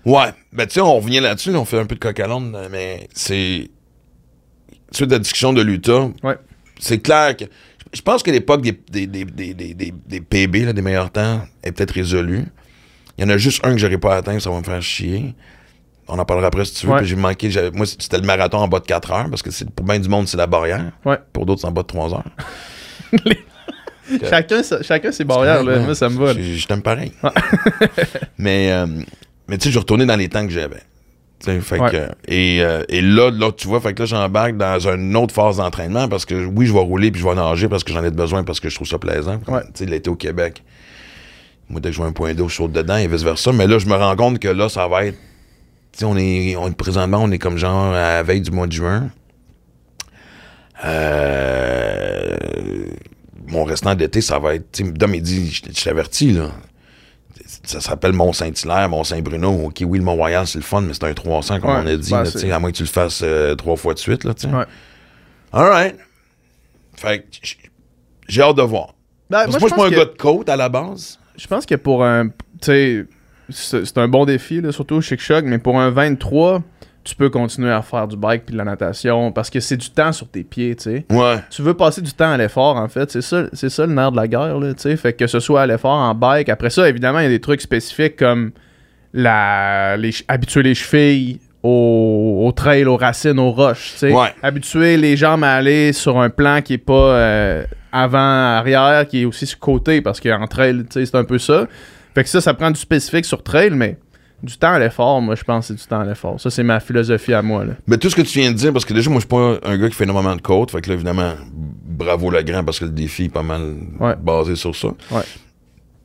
S2: ouais. Ben, tu sais, on revient là-dessus, on fait un peu de coq à mais c'est. Suite à la discussion de l'Utah,
S1: Ouais.
S2: c'est clair que. Je pense que l'époque des, des, des, des, PB, là, des meilleurs temps, est peut-être résolue. Il y en a juste un que j'aurais pas atteint, ça va me faire chier. On en parlera après si tu veux.
S1: Ouais.
S2: J'ai manqué. Moi, c'était le marathon en bas de 4 heures, parce que pour bien du monde, c'est la barrière.
S1: Ouais.
S2: Pour d'autres, c'est en bas de 3 heures.
S1: Chacun, chacun ses barrières, là. Moi, ça me va.
S2: je t'aime pareil. mais, euh, mais tu sais, je retournais dans les temps que j'avais. Tu sais, fait
S1: Ouais.
S2: que- et, euh, et là, là, tu vois, fait que là, j'embarque dans une autre phase d'entraînement parce que oui, je vais rouler puis je vais nager parce que j'en ai besoin parce que je trouve ça plaisant. Comme,
S1: Ouais.
S2: Tu sais, l'été au Québec. Moi, dès que je vois un point d'eau, je saute dedans et vice-versa. Mais là, je me rends compte que là, ça va être. Tu on est, on présentement, on est comme genre à la veille du mois de juin. Euh, mon restant d'été, ça va être. Dom, il dit, je je t'avertis, là. Ça s'appelle Mont-Saint-Hilaire, Mont-Saint-Bruno. OK, oui, le Mont-Royal, c'est le fun, mais c'est un 300, comme
S1: Ouais,
S2: on a dit,
S1: ben,
S2: là, à moins que tu le fasses euh, trois fois de suite, là.
S1: Ouais.
S2: All right. Fait j'ai hâte de voir.
S1: Ben, moi,
S2: je suis pas un gars de côte à la base.
S1: Je pense que pour un. Tu sais, c'est un bon défi, là, surtout au Chic-Choc, mais pour un 23, tu peux continuer à faire du bike puis de la natation parce que c'est du temps sur tes pieds, tu sais.
S2: Ouais.
S1: Tu veux passer du temps à l'effort, en fait. C'est ça, c'est ça le nerf de la guerre, là, tu sais. Fait que ce soit à l'effort en bike. Après ça, évidemment, il y a des trucs spécifiques comme la, les, habituer les chevilles au, au trail, aux racines, aux roches, tu sais.
S2: Ouais.
S1: Habituer les jambes à aller sur un plan qui est pas euh, avant-arrière, qui est aussi sur côté, parce qu'en trail, tu sais, c'est un peu ça. Fait que ça, ça prend du spécifique sur trail, mais du temps à l'effort, moi, je pense que c'est du temps à l'effort. Ça, c'est ma philosophie à moi, là.
S2: Mais tout ce que tu viens de dire, parce que déjà, moi, je suis pas un gars qui fait énormément de côte. Fait que là, évidemment, bravo le grand, parce que le défi est pas mal
S1: Ouais.
S2: basé sur ça.
S1: Ouais.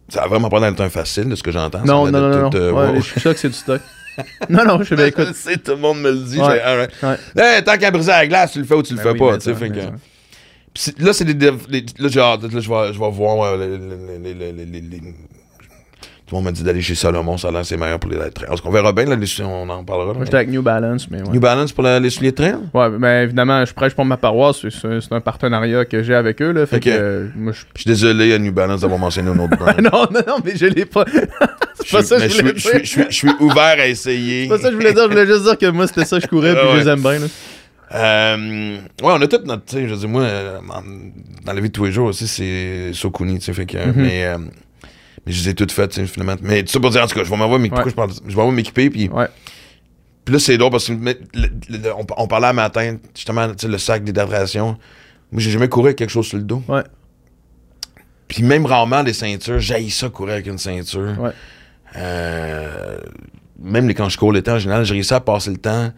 S2: Ça a vraiment pas dans le temps facile, de ce que j'entends.
S1: Non, non, non, non.
S2: tout, euh,
S1: Ouais,
S2: wow.
S1: les chocs, c'est du stock. non, non, je vais
S2: Je le
S1: écoute.
S2: sais, tout le monde me le dit. Right.
S1: Ouais.
S2: Hey, tant qu'à briser la glace, tu le fais ou tu le
S1: Ben
S2: fais
S1: oui,
S2: pas.
S1: ça,
S2: fait que-. Puis là, c'est des, Là. Là, je vais, je voir. euh, les- les- les- les- Tout le monde m'a dit d'aller chez Salomon. Ça a l'air c'est meilleur pour les trails. Est-ce qu'on verra bien, là, les- on en parlera.
S1: Moi, j'étais avec New Balance, mais ouais.
S2: New Balance pour la- les souliers de trail?
S1: Ouais, mais évidemment, je prêche pour ma paroisse. C'est- un partenariat que j'ai avec eux, là. Fait que euh, moi, je.
S2: Je suis désolé à New Balance d'avoir mentionné un autre brand.
S1: non, non, non, mais je l'ai pas. c'est pas ça que je voulais
S2: je
S1: dire.
S2: suis- je suis- je suis ouvert à essayer.
S1: C'est pas ça que je voulais dire. Je voulais juste dire que moi, c'était ça que je courais, puis je les aime bien, là.
S2: Euh, ouais, on a tout notre. Tu sais, je dis, moi, euh, dans la vie de tous les jours aussi, c'est Sokuni, tu sais, fait que.
S1: Mhm.
S2: Mais. euh, mais je les ai toutes faites, finalement. Mais tout ça pour dire, en tout cas, je vais m'envoyer m'équiper.
S1: Ouais.
S2: Je, parle- je vais m'envoyer m'équiper, puis.
S1: Ouais.
S2: Puis là, c'est drôle parce que le- le- on, on parlait un matin, justement, le sac d'hydratation. Moi, j'ai jamais couru avec quelque chose sur le dos.
S1: Ouais.
S2: Puis même rarement des ceintures, j'haïs ça courir avec une ceinture.
S1: Ouais.
S2: Euh, même les, quand je cours l'été en général, j'ai réussi à passer le temps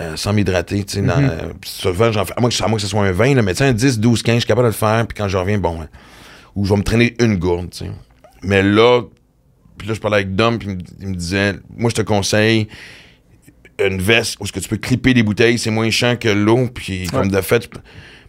S2: euh, sans m'hydrater. tu sais, dans-
S1: Mhm.
S2: euh, puis souvent, j'en fais, à moins, que, à moins que ce soit un 20, là, mais tu sais, un 10, 12, 15, je suis capable de le faire. Puis quand je reviens, bon, hein, ou je vais me traîner une gourde. tu sais. Mais là, puis là, je parlais avec Dom, puis il me- disait, moi, je te conseille une veste où ce que tu peux clipper des bouteilles, c'est moins chiant que l'eau, puis comme de fait, il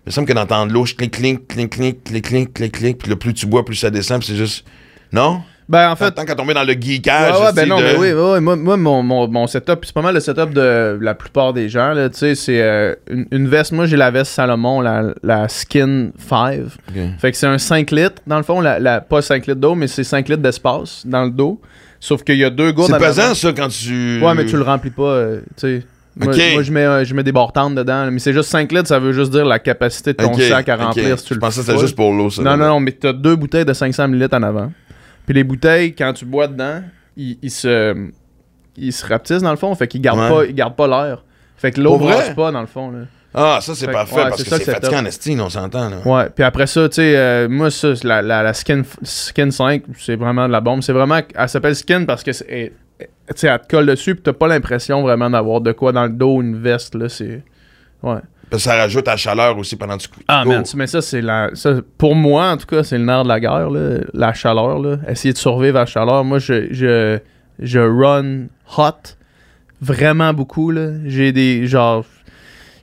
S2: me semble que d'entendre l'eau, je clic, clic, clic, clic, clic, clic, clic, clic, puis là, plus tu bois, plus ça descend, puis c'est juste... Non?
S1: Ben, en fait.
S2: Tant qu'à tomber dans le geekage,
S1: Ouais, ouais, ben non,
S2: de-
S1: mais oui, moi, moi, mon, mon, mon setup, c'est pas mal le setup de la plupart des gens, là, tu sais, c'est euh, une, une veste, moi j'ai la veste Salomon, la, la Skin 5,
S2: Ok.
S1: fait que c'est un 5 litres, dans le fond, la, la- pas 5 litres d'eau, mais c'est 5 litres d'espace dans le dos, sauf qu'il y a deux gourdes
S2: C'est pesant, ça, quand tu...
S1: Ouais, mais tu le remplis pas, euh, tu sais. Moi,
S2: Ok.
S1: moi, je mets, euh, je mets des bartendes dedans, mais c'est juste 5 litres, ça veut juste dire la capacité de ton sac à remplir si tu
S2: Je
S1: le
S2: pensais que c'était juste pour l'eau, ça.
S1: Non, non, non, mais t'as deux bouteilles de 500 ml en avant. Puis les bouteilles, quand tu bois dedans, ils, ils se, ils se rapetissent dans le fond, fait qu'ils gardent
S2: Ouais.
S1: pas, ils gardent pas l'air. Fait que l'eau brasse pas dans le fond. Là.
S2: Ah, ça, c'est
S1: Fait-
S2: parfait,
S1: ouais,
S2: parce
S1: c'est
S2: que
S1: ça
S2: c'est fatigant en estime, on s'entend, là.
S1: Ouais, puis après ça, tu sais, euh, moi, ça, la, la, la skin, skin 5, c'est vraiment de la bombe. C'est vraiment, elle s'appelle Skin parce que, c'est- tu sais, elle te colle dessus, puis t'as pas l'impression vraiment d'avoir de quoi dans le dos, une veste, là, c'est... Ouais.
S2: Parce que ça rajoute à la chaleur aussi pendant que tu cours.
S1: Ah, man, mais ça, c'est la. ça, pour moi, en tout cas, c'est le nerf de la guerre, là, la chaleur. Là. Essayer de survivre à la chaleur. Moi, je, je, je run hot vraiment beaucoup. J'ai des. Genre.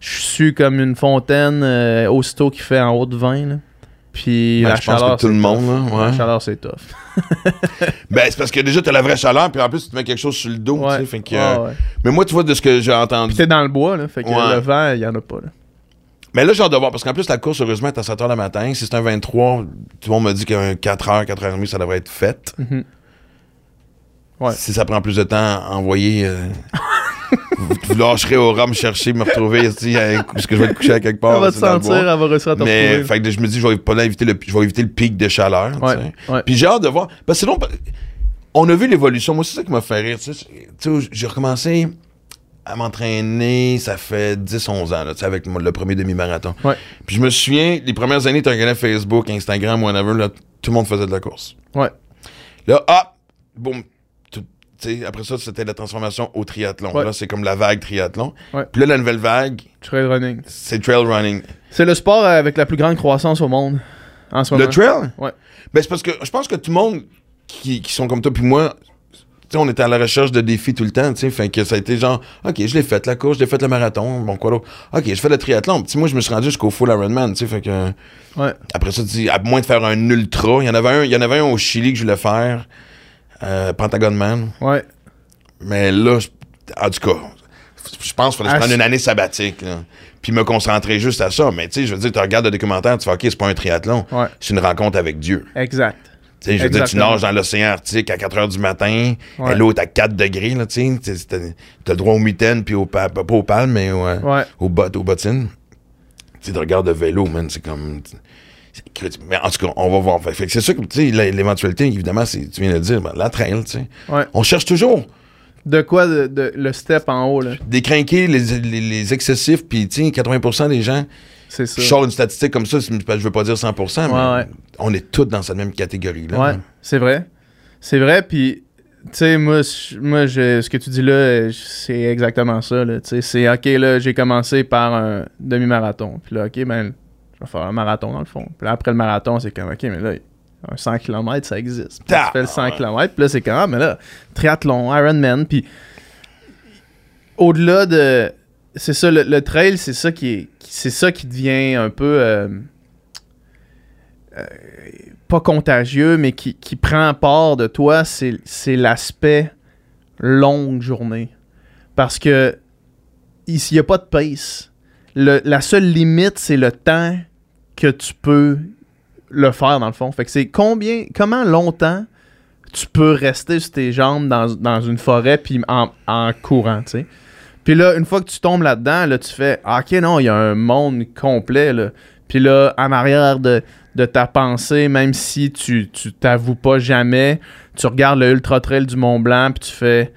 S1: Je suis comme une fontaine euh, aussitôt qui fait en haut de 20. Là. Puis
S2: Ben,
S1: la
S2: je pense
S1: chaleur.
S2: que tout le monde,
S1: tough.
S2: là, ouais.
S1: La chaleur, c'est tough.
S2: Ben, c'est parce que déjà, t'as la vraie chaleur, puis en plus, tu te mets quelque chose sur le dos, tu sais, fait que...
S1: Ouais,
S2: euh. Mais moi, tu vois, de ce que j'ai entendu...
S1: T'es dans le bois, là. Fait que le vent, il y en a pas. Là.
S2: Mais là, j'ai hâte de voir, parce qu'en plus, la course, heureusement, est à 7h le matin. Si c'est un 23, tout le monde me dit qu'un 4h, 4h30, ça devrait être fait.
S1: Ouais.
S2: Si ça prend plus de temps, envoyer euh, vous, vous lâcherez au rhum chercher, me retrouver ici, à- parce que je vais te coucher à quelque part.
S1: Elle va te sentir, elle va réussir à te
S2: Mais
S1: retrouver.
S2: fait que je me dis, je vais pas éviter le, je vais éviter le pic de chaleur.
S1: Ouais, ouais.
S2: Puis j'ai hâte de voir. Parce que sinon, on a vu l'évolution. Moi, c'est ça qui m'a fait rire. Tu sais, j'ai recommencé à m'entraîner, ça fait 10-11 ans, là, avec le premier demi-marathon.
S1: Ouais.
S2: Puis je me souviens, les premières années, tu regardais Facebook, Instagram, whatever, là, tout le monde faisait de la course.
S1: Ouais.
S2: Là, ah, boum. après ça, c'était la transformation au triathlon.
S1: Ouais.
S2: Là, c'est comme la vague triathlon.
S1: Ouais.
S2: Puis là, la nouvelle vague,
S1: Trail running.
S2: c'est trail running.
S1: C'est le sport avec la plus grande croissance au monde en ce moment.
S2: Le trail?
S1: Ouais.
S2: Ben, c'est parce que je pense que tout le monde qui, qui sont comme toi puis moi, on était à la recherche de défis tout le temps, tu sais, fait que ça a été genre, OK, je l'ai fait, la course, je l'ai fait le marathon, bon, quoi d'autre? OK, je fais le triathlon. Puis moi, je me suis rendu jusqu'au full Ironman, tu sais, fait que...
S1: Ouais.
S2: Après ça, tu dis, à moins de faire un ultra, il y en avait un, il y en avait un au Chili que je voulais faire, euh, Pentagon Man,
S1: Ouais.
S2: mais là, je- en tout cas, je pense qu'il fallait se
S1: Ah,
S2: prendre une année sabbatique, là, puis me concentrer juste à ça. Mais tu sais, je veux dire, tu regardes le documentaire, tu fais, OK, c'est pas un triathlon,
S1: Ouais.
S2: c'est une rencontre avec Dieu.
S1: Exact.
S2: Je veux dire, tu nages dans l'océan Arctique à 4 h du matin,
S1: Ouais.
S2: et l'eau est à 4 degrés, là, tu sais. Tu sais, T'as t'as le droit aux mitaines, puis pas aux palmes, mais au, euh,
S1: Ouais.
S2: aux, bottes, aux bottines. Tu regardes le vélo, man, c'est comme... c'est. Mais en tout cas, on va voir. Fait, que c'est sûr que, tu sais, l'é- l'éventualité, évidemment, c'est, tu viens de le dire, ben, la trail, tu sais.
S1: Ouais.
S2: On cherche toujours
S1: De quoi de, de- le step en haut, là?
S2: décrinquer les, les, les excessifs, puis, tu sais, 80% des gens...
S1: C'est ça.
S2: Je sors une statistique comme ça, je veux pas dire 100%, mais
S1: Ouais, ouais.
S2: on est tous dans cette même catégorie-là.
S1: Ouais, c'est vrai. C'est vrai, puis, tu sais, moi, moi je- ce que tu dis là, c'est exactement ça. c'est OK, là, j'ai commencé par un demi-marathon. Puis là, OK, ben, je vais faire un marathon dans le fond. Puis là, après le marathon, c'est comme OK, mais là, un 100 km, ça existe. Puis là, tu fais le 100
S2: Ah,
S1: km, puis là, c'est comme Ah, mais là, triathlon, Ironman, puis au-delà de. C'est ça, le, le trail, c'est ça qui est. qui- C'est ça qui devient un peu. euh, euh, pas contagieux, mais qui, qui prend part de toi, c'est l'aspect longue journée. Parce que ici, il n'y a pas de pace. La seule limite, c'est le temps que tu peux le faire, dans le fond. Fait que c'est combien, comment longtemps tu peux rester sur tes jambes dans, dans une forêt puis en, en courant, tu sais. Puis là, une fois que tu tombes là-dedans, là, tu fais Ah, OK, non, il y a un monde complet, là. Puis là, en arrière de, de ta pensée, même si tu tu t'avoues pas jamais, tu regardes le Ultra Trail du Mont Blanc, puis tu fais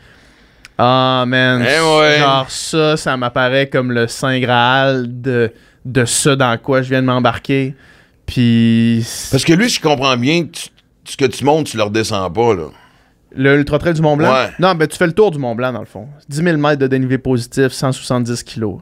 S1: Ah, man,
S2: Eh ouais.
S1: genre ça, ça m'apparaît comme le Saint Graal de, de ça dans quoi je viens de m'embarquer. Puis
S2: Parce que lui, je comprends bien, tu- ce que tu montes, tu le redescends pas, là.
S1: Le Ultra Trail du Mont Blanc?
S2: Ouais.
S1: Non, ben tu fais le tour du Mont Blanc dans le fond. 10 000 mètres de dénivelé positif, 170 kilos.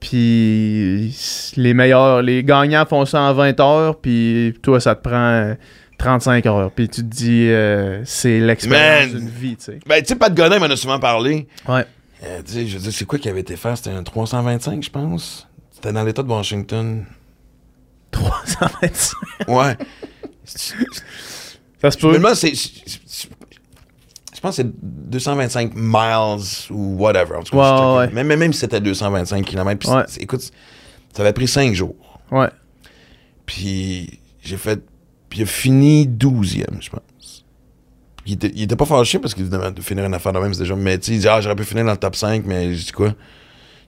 S1: Puis les meilleurs, les gagnants font ça en 20 heures, puis toi ça te prend euh, 35 heures. Puis tu te dis, euh, c'est l'expérience d'une vie, tu sais.
S2: Ben, tu sais, Pat Godin m'en a souvent parlé.
S1: Ouais.
S2: Euh, tu sais, je veux dire, c'est quoi qui avait été fait? C'était un 325, je pense. C'était dans l'État de Washington.
S1: 325.
S2: Ouais.
S1: Ça se
S2: Je me
S1: peut.
S2: demande, c'est. Je pense que c'est 225 miles ou whatever. En tout cas,
S1: Ouais, ouais.
S2: Même, même si c'était 225 km. Puis
S1: Ouais.
S2: c'est- écoute, ça avait pris 5 jours.
S1: Ouais.
S2: Puis j'ai fait. Puis il a fini 12e, je pense. Il était, il était pas fâché parce qu'évidemment, de finir une affaire de même, c'est déjà. Mais tu sais, il dit, ah, j'aurais pu finir dans le top 5, mais je dis quoi?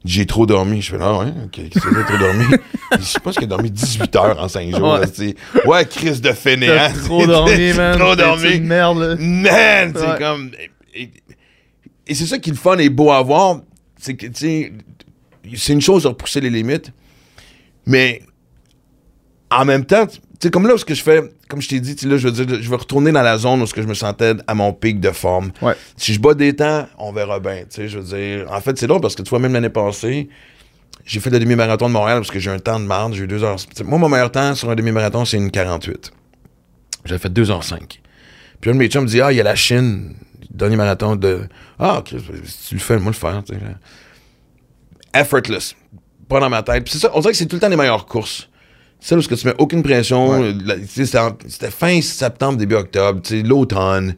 S2: J'ai trop dormi. Je fais, ah ouais, ok, c'est, trop dormi? Je pense qu'il a dormi 18 heures en 5 jours.
S1: Ouais.
S2: là, ouais, crise de fainéant.
S1: Trop dormi, man.
S2: trop dormi.
S1: une merde, là?
S2: Man, c'est
S1: Ouais.
S2: comme. Et, et c'est ça qui est le fun et beau à voir. C'est que, tu sais, c'est une chose de repousser les limites, mais en même temps, tu sais, comme là, où ce que je fais, comme je t'ai dit, tu sais, là, je veux dire, je vais retourner dans la zone où ce que je me sentais à mon pic de forme.
S1: Ouais.
S2: Si je bats des temps, on verra bien, tu sais, je veux dire. En fait, c'est drôle parce que tu vois, même l'année passée, j'ai fait le demi-marathon de Montréal parce que j'ai un temps de marde, j'ai eu deux heures. Moi, mon meilleur temps sur un demi-marathon, c'est une 48. J'avais fait 2h05. Puis un de mes chums me dit Ah, il y a la Chine, dernier marathon de. Ah, si tu le fais, moi le faire. tu sais. Effortless. Pas dans ma tête. Puis c'est ça, on dirait que c'est tout le temps les meilleures courses. Celle où que tu mets aucune pression.
S1: Ouais.
S2: C'était fin septembre, début octobre, l'automne,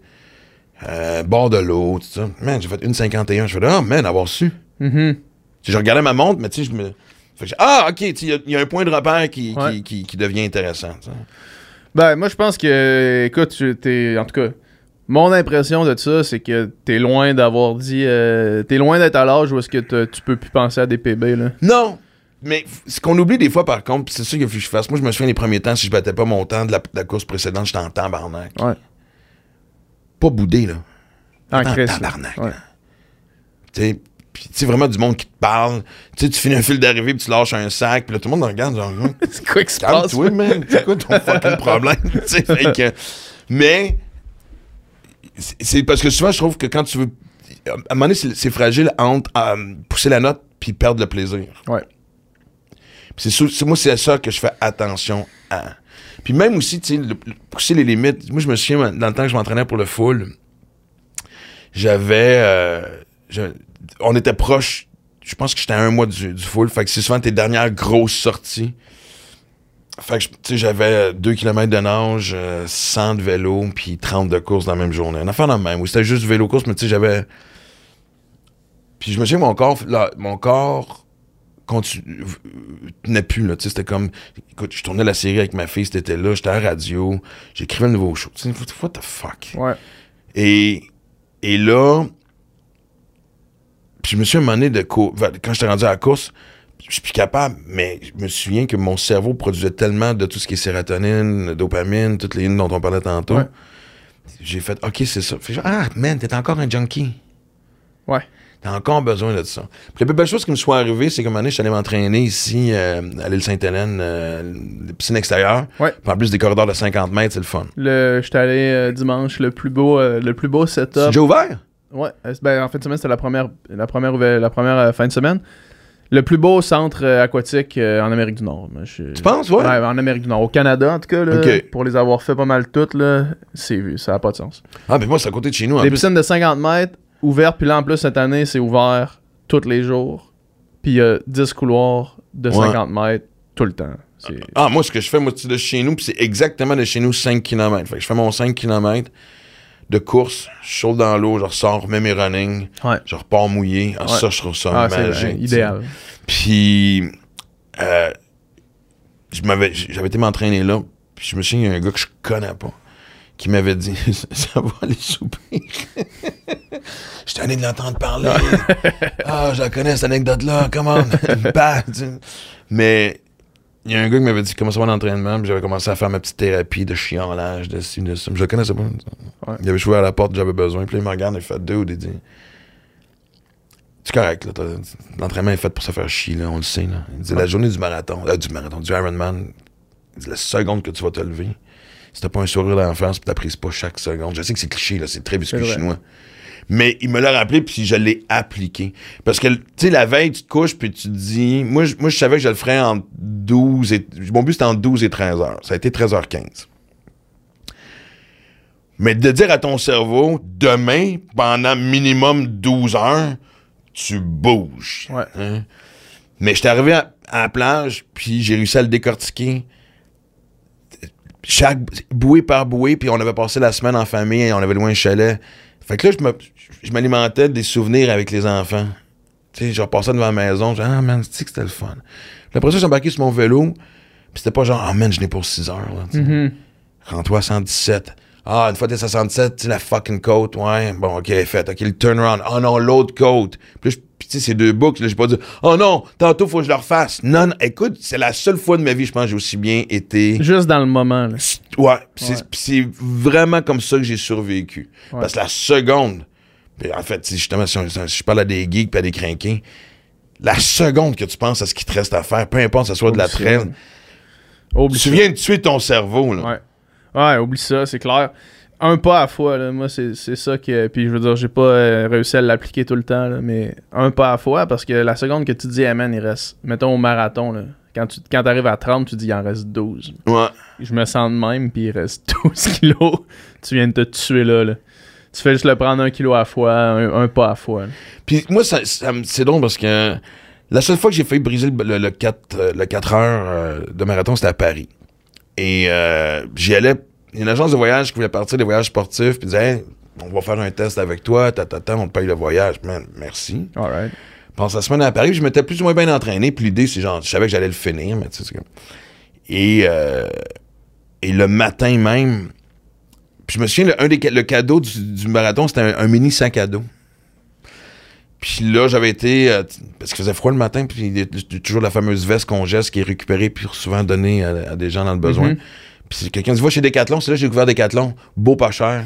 S2: euh, bord de l'eau, tout ça. Man, j'ai fait une 51. Je fais Ah, man, avoir su. Tu sais, je regardais ma montre, mais tu sais, je me. ah, ok, il y a- il y, a un point de repère qui, qui-
S1: Ouais.
S2: qui, qui devient intéressant.
S1: Ben, moi, je pense que, écoute, tu- t'es, en tout cas, Mon impression de ça, c'est que t'es loin d'avoir dit. euh, t'es loin d'être à l'âge où est-ce que tu peux plus penser à des PB, là.
S2: Non! Mais ce qu'on oublie des fois, par contre, c'est ça qu'il faut que je fasse. Moi, je me souviens les premiers temps, si je battais pas mon temps de la, de la course précédente, j'étais en tabarnak.
S1: Ouais.
S2: Pas boudé, là.
S1: En là.
S2: tabarnak.
S1: Ouais.
S2: Tu sais, vraiment du monde qui te parle. Tu sais, tu finis un fil d'arrivée, puis tu lâches un sac, puis là, tout le monde regarde, genre, Hum,
S1: C'est quoi qui se passe?
S2: calme-toi, man. C'est quoi ton fucking problème? Fait que- mais, c'est- parce que souvent, je trouve que quand tu veux. À un moment donné, c'est c'est fragile entre euh, pousser la note puis perdre le plaisir.
S1: Ouais.
S2: C'est moi, c'est à ça que je fais attention à. Puis même aussi, tu sais, pousser les limites. Moi, je me souviens, dans le temps que je m'entraînais pour le full, j'avais. euh, on était proche. Je pense que j'étais à un mois du, full. Fait que c'est souvent tes dernières grosses sorties. Fait que, tu sais, j'avais 2 km de nage, euh, 100 de vélo, puis 30 de course dans la même journée. Un affaire dans le même. Où c'était juste du vélo-course, mais tu sais, j'avais. Puis je me souviens, mon corps, là, mon corps continu- euh, tenait plus, là. Tu sais, c'était comme. Écoute, je tournais la série avec ma fille, c'était là, j'étais à la radio, j'écrivais le nouveau show. Tu sais, what, the fuck?
S1: Ouais.
S2: Et, et là, puis je me suis amené de cour- quand j'étais rendu à la course, je suis plus capable, mais je me souviens que mon cerveau produisait tellement de tout ce qui est sérotonine, dopamine, toutes les lignes dont on parlait tantôt.
S1: Ouais.
S2: J'ai fait, OK, c'est ça. Fait ah, man, t'es encore un junkie.
S1: Ouais.
S2: T'as encore besoin de ça. Puis la plus belle chose qui me soit arrivée, c'est qu'à un moment donné, je suis allé m'entraîner ici, euh, à l'île Sainte-Hélène, euh, les piscines extérieures.
S1: Ouais.
S2: Puis en plus des corridors de 50 mètres, c'est le fun.
S1: Le, j'étais allé euh, dimanche, le plus beau, euh, le plus beau
S2: C'est
S1: setup.
S2: déjà ouvert?
S1: Ouais, ben, en fin de semaine, c'était la première, la première, la première fin de semaine. Le plus beau centre aquatique en Amérique du Nord. Je-
S2: Tu penses, ouais?
S1: en Amérique du Nord. Au Canada, en tout cas, là, pour les avoir fait pas mal toutes, là, c'est vu, ça n'a pas de sens.
S2: Ah, mais moi, c'est à côté de chez nous.
S1: Des piscines de 50 mètres ouvertes, puis là, en plus, cette année, c'est ouvert tous les jours. Puis il y a 10 couloirs de
S2: Ouais.
S1: 50 mètres tout le temps.
S2: Ah, moi, ce que je fais, moi, c'est de chez nous, puis c'est exactement de chez nous 5 km. Fait que je fais mon 5 km de course, je saute dans l'eau, je ressors, remets mes running,
S1: Ouais.
S2: je repars mouillé. Ah,
S1: Ouais.
S2: ça, je trouve ça
S1: Ah,
S2: magique.
S1: idéal.
S2: Puis, euh, j'avais été m'entraîner là, puis je me souviens, il y a un gars que je connais pas qui m'avait dit Ça va aller souper. J'étais allé de l'entendre parler. ah, je la connais, cette anecdote-là, comment Bah. Mais il y a un gars qui m'avait dit comment ça va l'entraînement, puis j'avais commencé à faire ma petite thérapie de chiolage, de ci, de ça. Je le connaissais pas.
S1: Ouais.
S2: Il avait joué à la porte, j'avais besoin. Puis là, il me regarde, il fait deux, il dit C'est correct, là. L'entraînement est fait pour se faire chier, là, on le sait. Là. Il dit La journée du marathon, euh, du marathon, du Ironman, il dit, la seconde que tu vas te lever, si t'as pas un sourire face, puis t'apprécies pas chaque seconde. Je sais que c'est cliché, là, c'est très biscuit chinois. Mais il me l'a rappelé, puis je l'ai appliqué. Parce que, tu sais, la veille, tu te couches, puis tu te dis... Moi, je, moi, je savais que je le ferais entre 12 et... Mon but, c'était entre 12 et 13 heures. Ça a été 13h15. Mais de dire à ton cerveau, demain, pendant minimum 12 heures, tu bouges.
S1: Ouais.
S2: Hein? Mais j'étais arrivé à, à la plage, puis j'ai réussi à le décortiquer. Chaque bouée par bouée, puis on avait passé la semaine en famille, on avait loin un chalet. Fait que là, je me- je m'alimentais des souvenirs avec les enfants. Tu sais, je repassais devant la maison, je disais, ah man, c'est que c'était le fun? Puis après ça, j'ai embarqué sur mon vélo, puis c'était pas genre, ah man, je n'ai pour 6 heures. Là, tu sais.
S1: Mhm.
S2: Rends-toi à 117. Ah, une fois t'es à 117, tu la fucking côte, ouais. Bon, ok, fait. Ok, le turnaround. Oh non, l'autre côte. Puis là, je- puis tu sais, c'est deux boucles. Là, j'ai pas dit, oh non, tantôt, faut que je le refasse. Non, non, écoute, c'est la seule fois de ma vie, je pense, que j'ai aussi bien été.
S1: Juste dans le moment. là.
S2: Ouais, pis c'est
S1: Ouais.
S2: pis c'est vraiment comme ça que j'ai survécu.
S1: Ouais.
S2: Parce que la seconde, en fait, si justement, si, on- si je parle à des geeks pis à des crinqués, la seconde que tu penses à ce qui te reste à faire, peu importe que ce soit de la traîne, tu viens de tuer ton cerveau, là.
S1: Ouais. Ouais, oublie ça, c'est clair. Un pas à fois, là. Moi, c'est c'est ça que. Puis je veux dire, j'ai pas euh, réussi à l'appliquer tout le temps, là, mais un pas à fois, parce que la seconde que tu dis, hey man, il reste. Mettons au marathon, là. Quand tu quand arrives à 30, tu dis, il en reste 12.
S2: Ouais.
S1: Je me sens de même, puis il reste 12 kilos. tu viens de te tuer là, là. Tu fais juste le prendre un kilo à fois, un, un pas à fois. là.
S2: Puis moi, ça, c'est drôle parce que la seule fois que j'ai failli briser le, le, le 4, euh, le 4 heures euh, de marathon, c'était à Paris. Et euh, j'y allais. Il y a une agence de voyage qui voulait partir des voyages sportifs, puis disait Hey, on va faire un test avec toi, tata, on te paye le voyage. Man, merci.
S1: Alright.
S2: Pendant la semaine à Paris, je m'étais plus ou moins bien entraîné, puis l'idée, c'est genre, je savais que j'allais le finir, mais tu sais, c'est comme. Et, euh, et le matin même, Puis je me souviens, le, un des, le cadeau du, du marathon, c'était un, un mini sac à dos. Puis là, j'avais été. euh, parce qu'il faisait froid le matin, puis il y a toujours la fameuse veste qu'on geste qui est récupérée, puis souvent donnée à, à des gens dans le besoin.
S1: Mhm.
S2: Puis quelqu'un dit Va chez Decathlon, c'est là que j'ai découvert Decathlon. Beau, pas cher.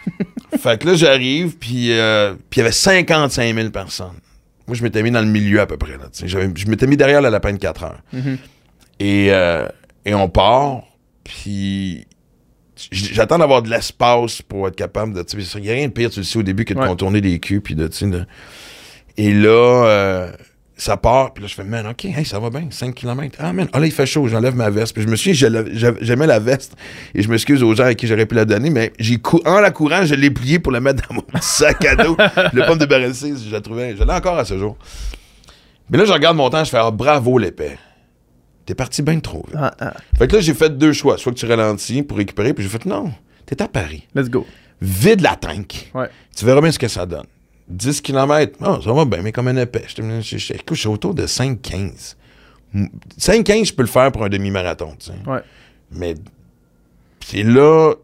S2: fait que là, j'arrive, puis euh, il y avait 55 000 personnes. Moi, je m'étais mis dans le milieu à peu près. Là, je m'étais mis derrière la lapin de 4 heures.
S1: Mhm.
S2: Et, euh, et on part, puis j'attends d'avoir de l'espace pour être capable de. Il n'y a rien de pire, tu le sais, au début, que de
S1: Ouais.
S2: contourner des culs, puis de. de- Et là, euh, ça part, puis là, je fais, man, OK, hey, ça va bien, 5 km. Ah, man, ah, là, il fait chaud, j'enlève ma veste. Puis je me suis j'aimais la veste, et je m'excuse aux gens à qui j'aurais pu la donner, mais j'ai cou- en la courant, je l'ai pliée pour la mettre dans mon sac à dos. le pomme de débarrasser, je la trouvais, je l'ai encore à ce jour. Mais là, je regarde mon temps, je fais, ah, bravo, l'épais. T'es parti bien trop vite.
S1: Ah, ah.
S2: Fait que là, j'ai fait deux choix. Soit que tu ralentis pour récupérer, puis j'ai fait non, t'es à Paris.
S1: Let's go.
S2: Vide la tank.
S1: Ouais.
S2: Tu verras bien ce que ça donne. 10 km, oh, ça va bien, mais comme un épais. Je, je, je, je- écoute, je suis autour de 5-15. 5-15, je peux le faire pour un demi-marathon, tu sais.
S1: Ouais.
S2: Mais c'est là,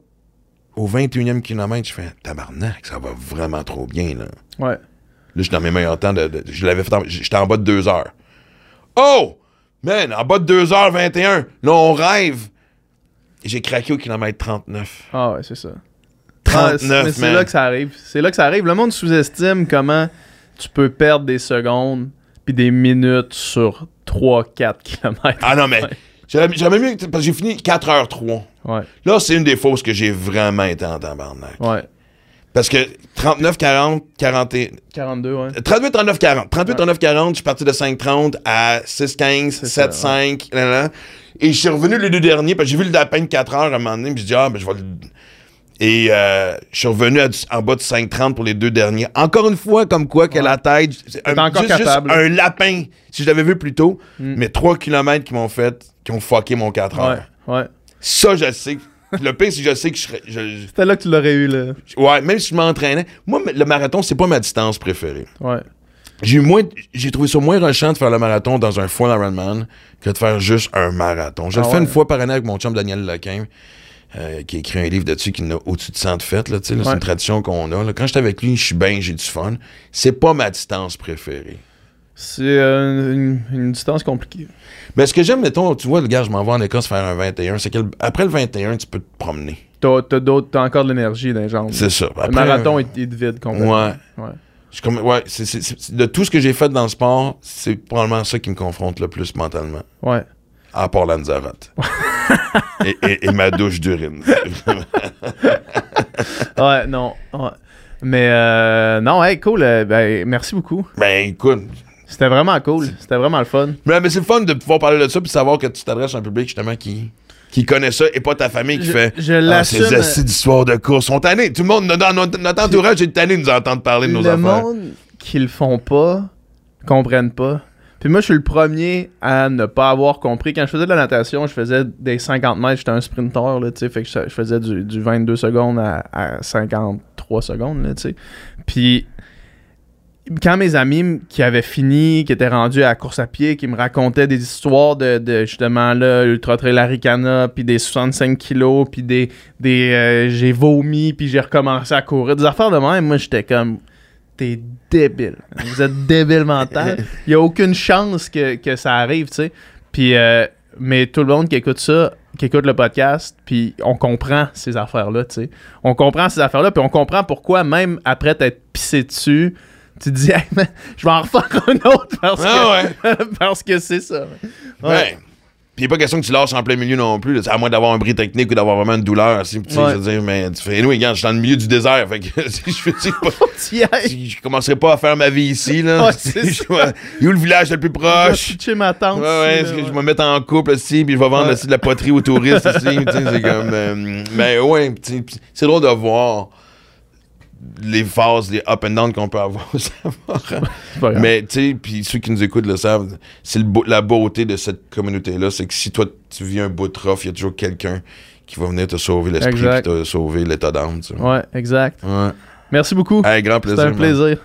S2: au 21e kilomètre, je fais tabarnak, ça va vraiment trop bien, là.
S1: Ouais.
S2: Là, je suis dans mes meilleurs temps. De, de- je l'avais fait en- J'étais en bas de 2 heures. Oh! Man, en bas de 2h21. Là, on rêve. J'ai craqué au kilomètre 39.
S1: Ah ouais, c'est ça.
S2: 39,
S1: Ah, mais c'est là que ça arrive. C'est là que ça arrive. Le monde sous-estime comment tu peux perdre des secondes puis des minutes sur 3-4 km.
S2: Ah non, mais j'aurais mieux. Parce que j'ai fini 4h03.
S1: Ouais,
S2: Là, c'est une des fausses que j'ai vraiment été en tabarnak.
S1: ouais.
S2: Parce que 39, 40, 40 et-
S1: 42, ouais.
S2: 38, 39, 40. 38, 39, 40, je suis parti de 5,30 à 6,15,
S1: C'est ça,
S2: 7,5, là, là. Et je suis revenu les deux derniers, parce que j'ai vu le lapin de 4 heures à un moment donné, puis je dis, ah, ben, je vais le. Et euh, je suis revenu à du- en bas de 5,30 pour les deux derniers. Encore une fois, comme quoi, que la tête. c'est
S1: T'es encore
S2: juste, juste
S1: capable.
S2: un lapin, si je l'avais vu plus tôt,
S1: Mm.
S2: mais 3 km qui m'ont fait, qui ont fucké mon 4 heures.
S1: Ouais, ouais.
S2: Ça, je sais. Le pire, c'est que je sais que je serais. je-
S1: C'était là que tu l'aurais eu, là.
S2: ouais, même si je m'entraînais. Moi, le marathon, c'est pas ma distance préférée.
S1: Ouais.
S2: J'ai eu moins, j'ai trouvé ça moins rushant de faire le marathon dans un full Ironman que de faire juste un marathon. Je
S1: Ah
S2: le fais
S1: ouais?
S2: une fois par année avec mon chum Daniel Lequin, euh, qui a écrit un livre dessus qui en a au-dessus de 100 de fêtes. Là, C'est une tradition qu'on a. là. Quand j'étais avec lui, je suis bien, j'ai du fun. C'est pas ma distance préférée.
S1: C'est euh, une, une distance compliquée.
S2: Mais ce que j'aime, mettons, tu vois, le gars, je m'en vais en Écosse faire un 21, c'est qu'après le 21, tu peux te promener.
S1: T'as, t'as d'autres, t'as encore de l'énergie dans les jambes.
S2: C'est ça.
S1: Le marathon est, est vide complètement.
S2: Ouais.
S1: Ouais.
S2: Je suis comme, ouais, c'est, c'est- c'est- de tout ce que j'ai fait dans le sport, c'est probablement ça qui me confronte le plus mentalement.
S1: Ouais.
S2: À part Lanzarote. et, et- et ma douche d'urine.
S1: Ouais, non. Ouais. Mais euh, non, hey, cool. euh, ben, merci beaucoup.
S2: ben écoute.
S1: C'était vraiment cool. C'était vraiment le fun.
S2: Mais, mais c'est le fun de pouvoir parler de ça puis savoir que tu t'adresses à un public justement qui, qui connaît ça et pas ta famille qui
S1: Je-
S2: fait
S1: je
S2: Ah, ces assis d'histoires de course sont tannés. Tout le monde, notre, notre- notre entourage est tanné de nous entendre parler de nos
S1: le
S2: affaires.
S1: monde qui le font pas comprennent pas. Puis moi, je suis le premier à ne pas avoir compris. Quand je faisais de la natation, je faisais des 50 mètres. J'étais un sprinter, là, tu sais. Fait que je, faisais du, du 22 secondes à, à 53 secondes, là, tu sais. Puis quand mes amis qui avaient fini, qui étaient rendus à la course à pied, qui me racontaient des histoires de, justement là, Ultra Trail Laricana, puis des 65 kilos, puis des, des euh, j'ai vomi, puis j'ai recommencé à courir, des affaires de même, moi j'étais comme t'es débile. Vous êtes débile mental. Il y a aucune chance que, que ça arrive, tu sais. Puis euh, mais tout le monde qui écoute ça, qui écoute le podcast, puis on comprend ces affaires-là, tu sais. On comprend ces affaires-là, puis on comprend pourquoi même après t'être pissé dessus, tu te dis, hey, man, je vais en refaire un autre parce
S2: Ah
S1: que, parce que c'est ça. Ouais.
S2: Ouais. Puis il n'est pas question que tu lâches en plein milieu non plus. là. À moins d'avoir un bris technique ou d'avoir vraiment une douleur. Tu sais,
S1: Ouais.
S2: je veux dire, mais tu fais, anyway, regarde, je suis dans le milieu du désert. Fait que si je, fais- pas- je commencerai pas à faire ma vie ici. Là,
S1: Ouais,
S2: Je où le village le plus
S1: Je vais
S2: proche?
S1: ma tante.
S2: Ouais, ouais,
S1: ici,
S2: je
S1: ouais.
S2: vais me mettre en couple aussi, puis je vais vendre aussi de la poterie aux touristes sais, c'est comme. euh, mais ouais, c'est drôle de voir les phases, les up and down qu'on peut avoir.
S1: pas grave.
S2: Mais tu sais, puis ceux qui nous écoutent le savent, c'est beau- la beauté de cette communauté-là, c'est que si toi tu vis un bout de rough, il y a toujours quelqu'un qui va venir te sauver l'esprit te sauver l'état d'âme.
S1: Ouais, exact.
S2: Ouais.
S1: Merci beaucoup.
S2: Hey, grand plaisir.
S1: C'était un plaisir.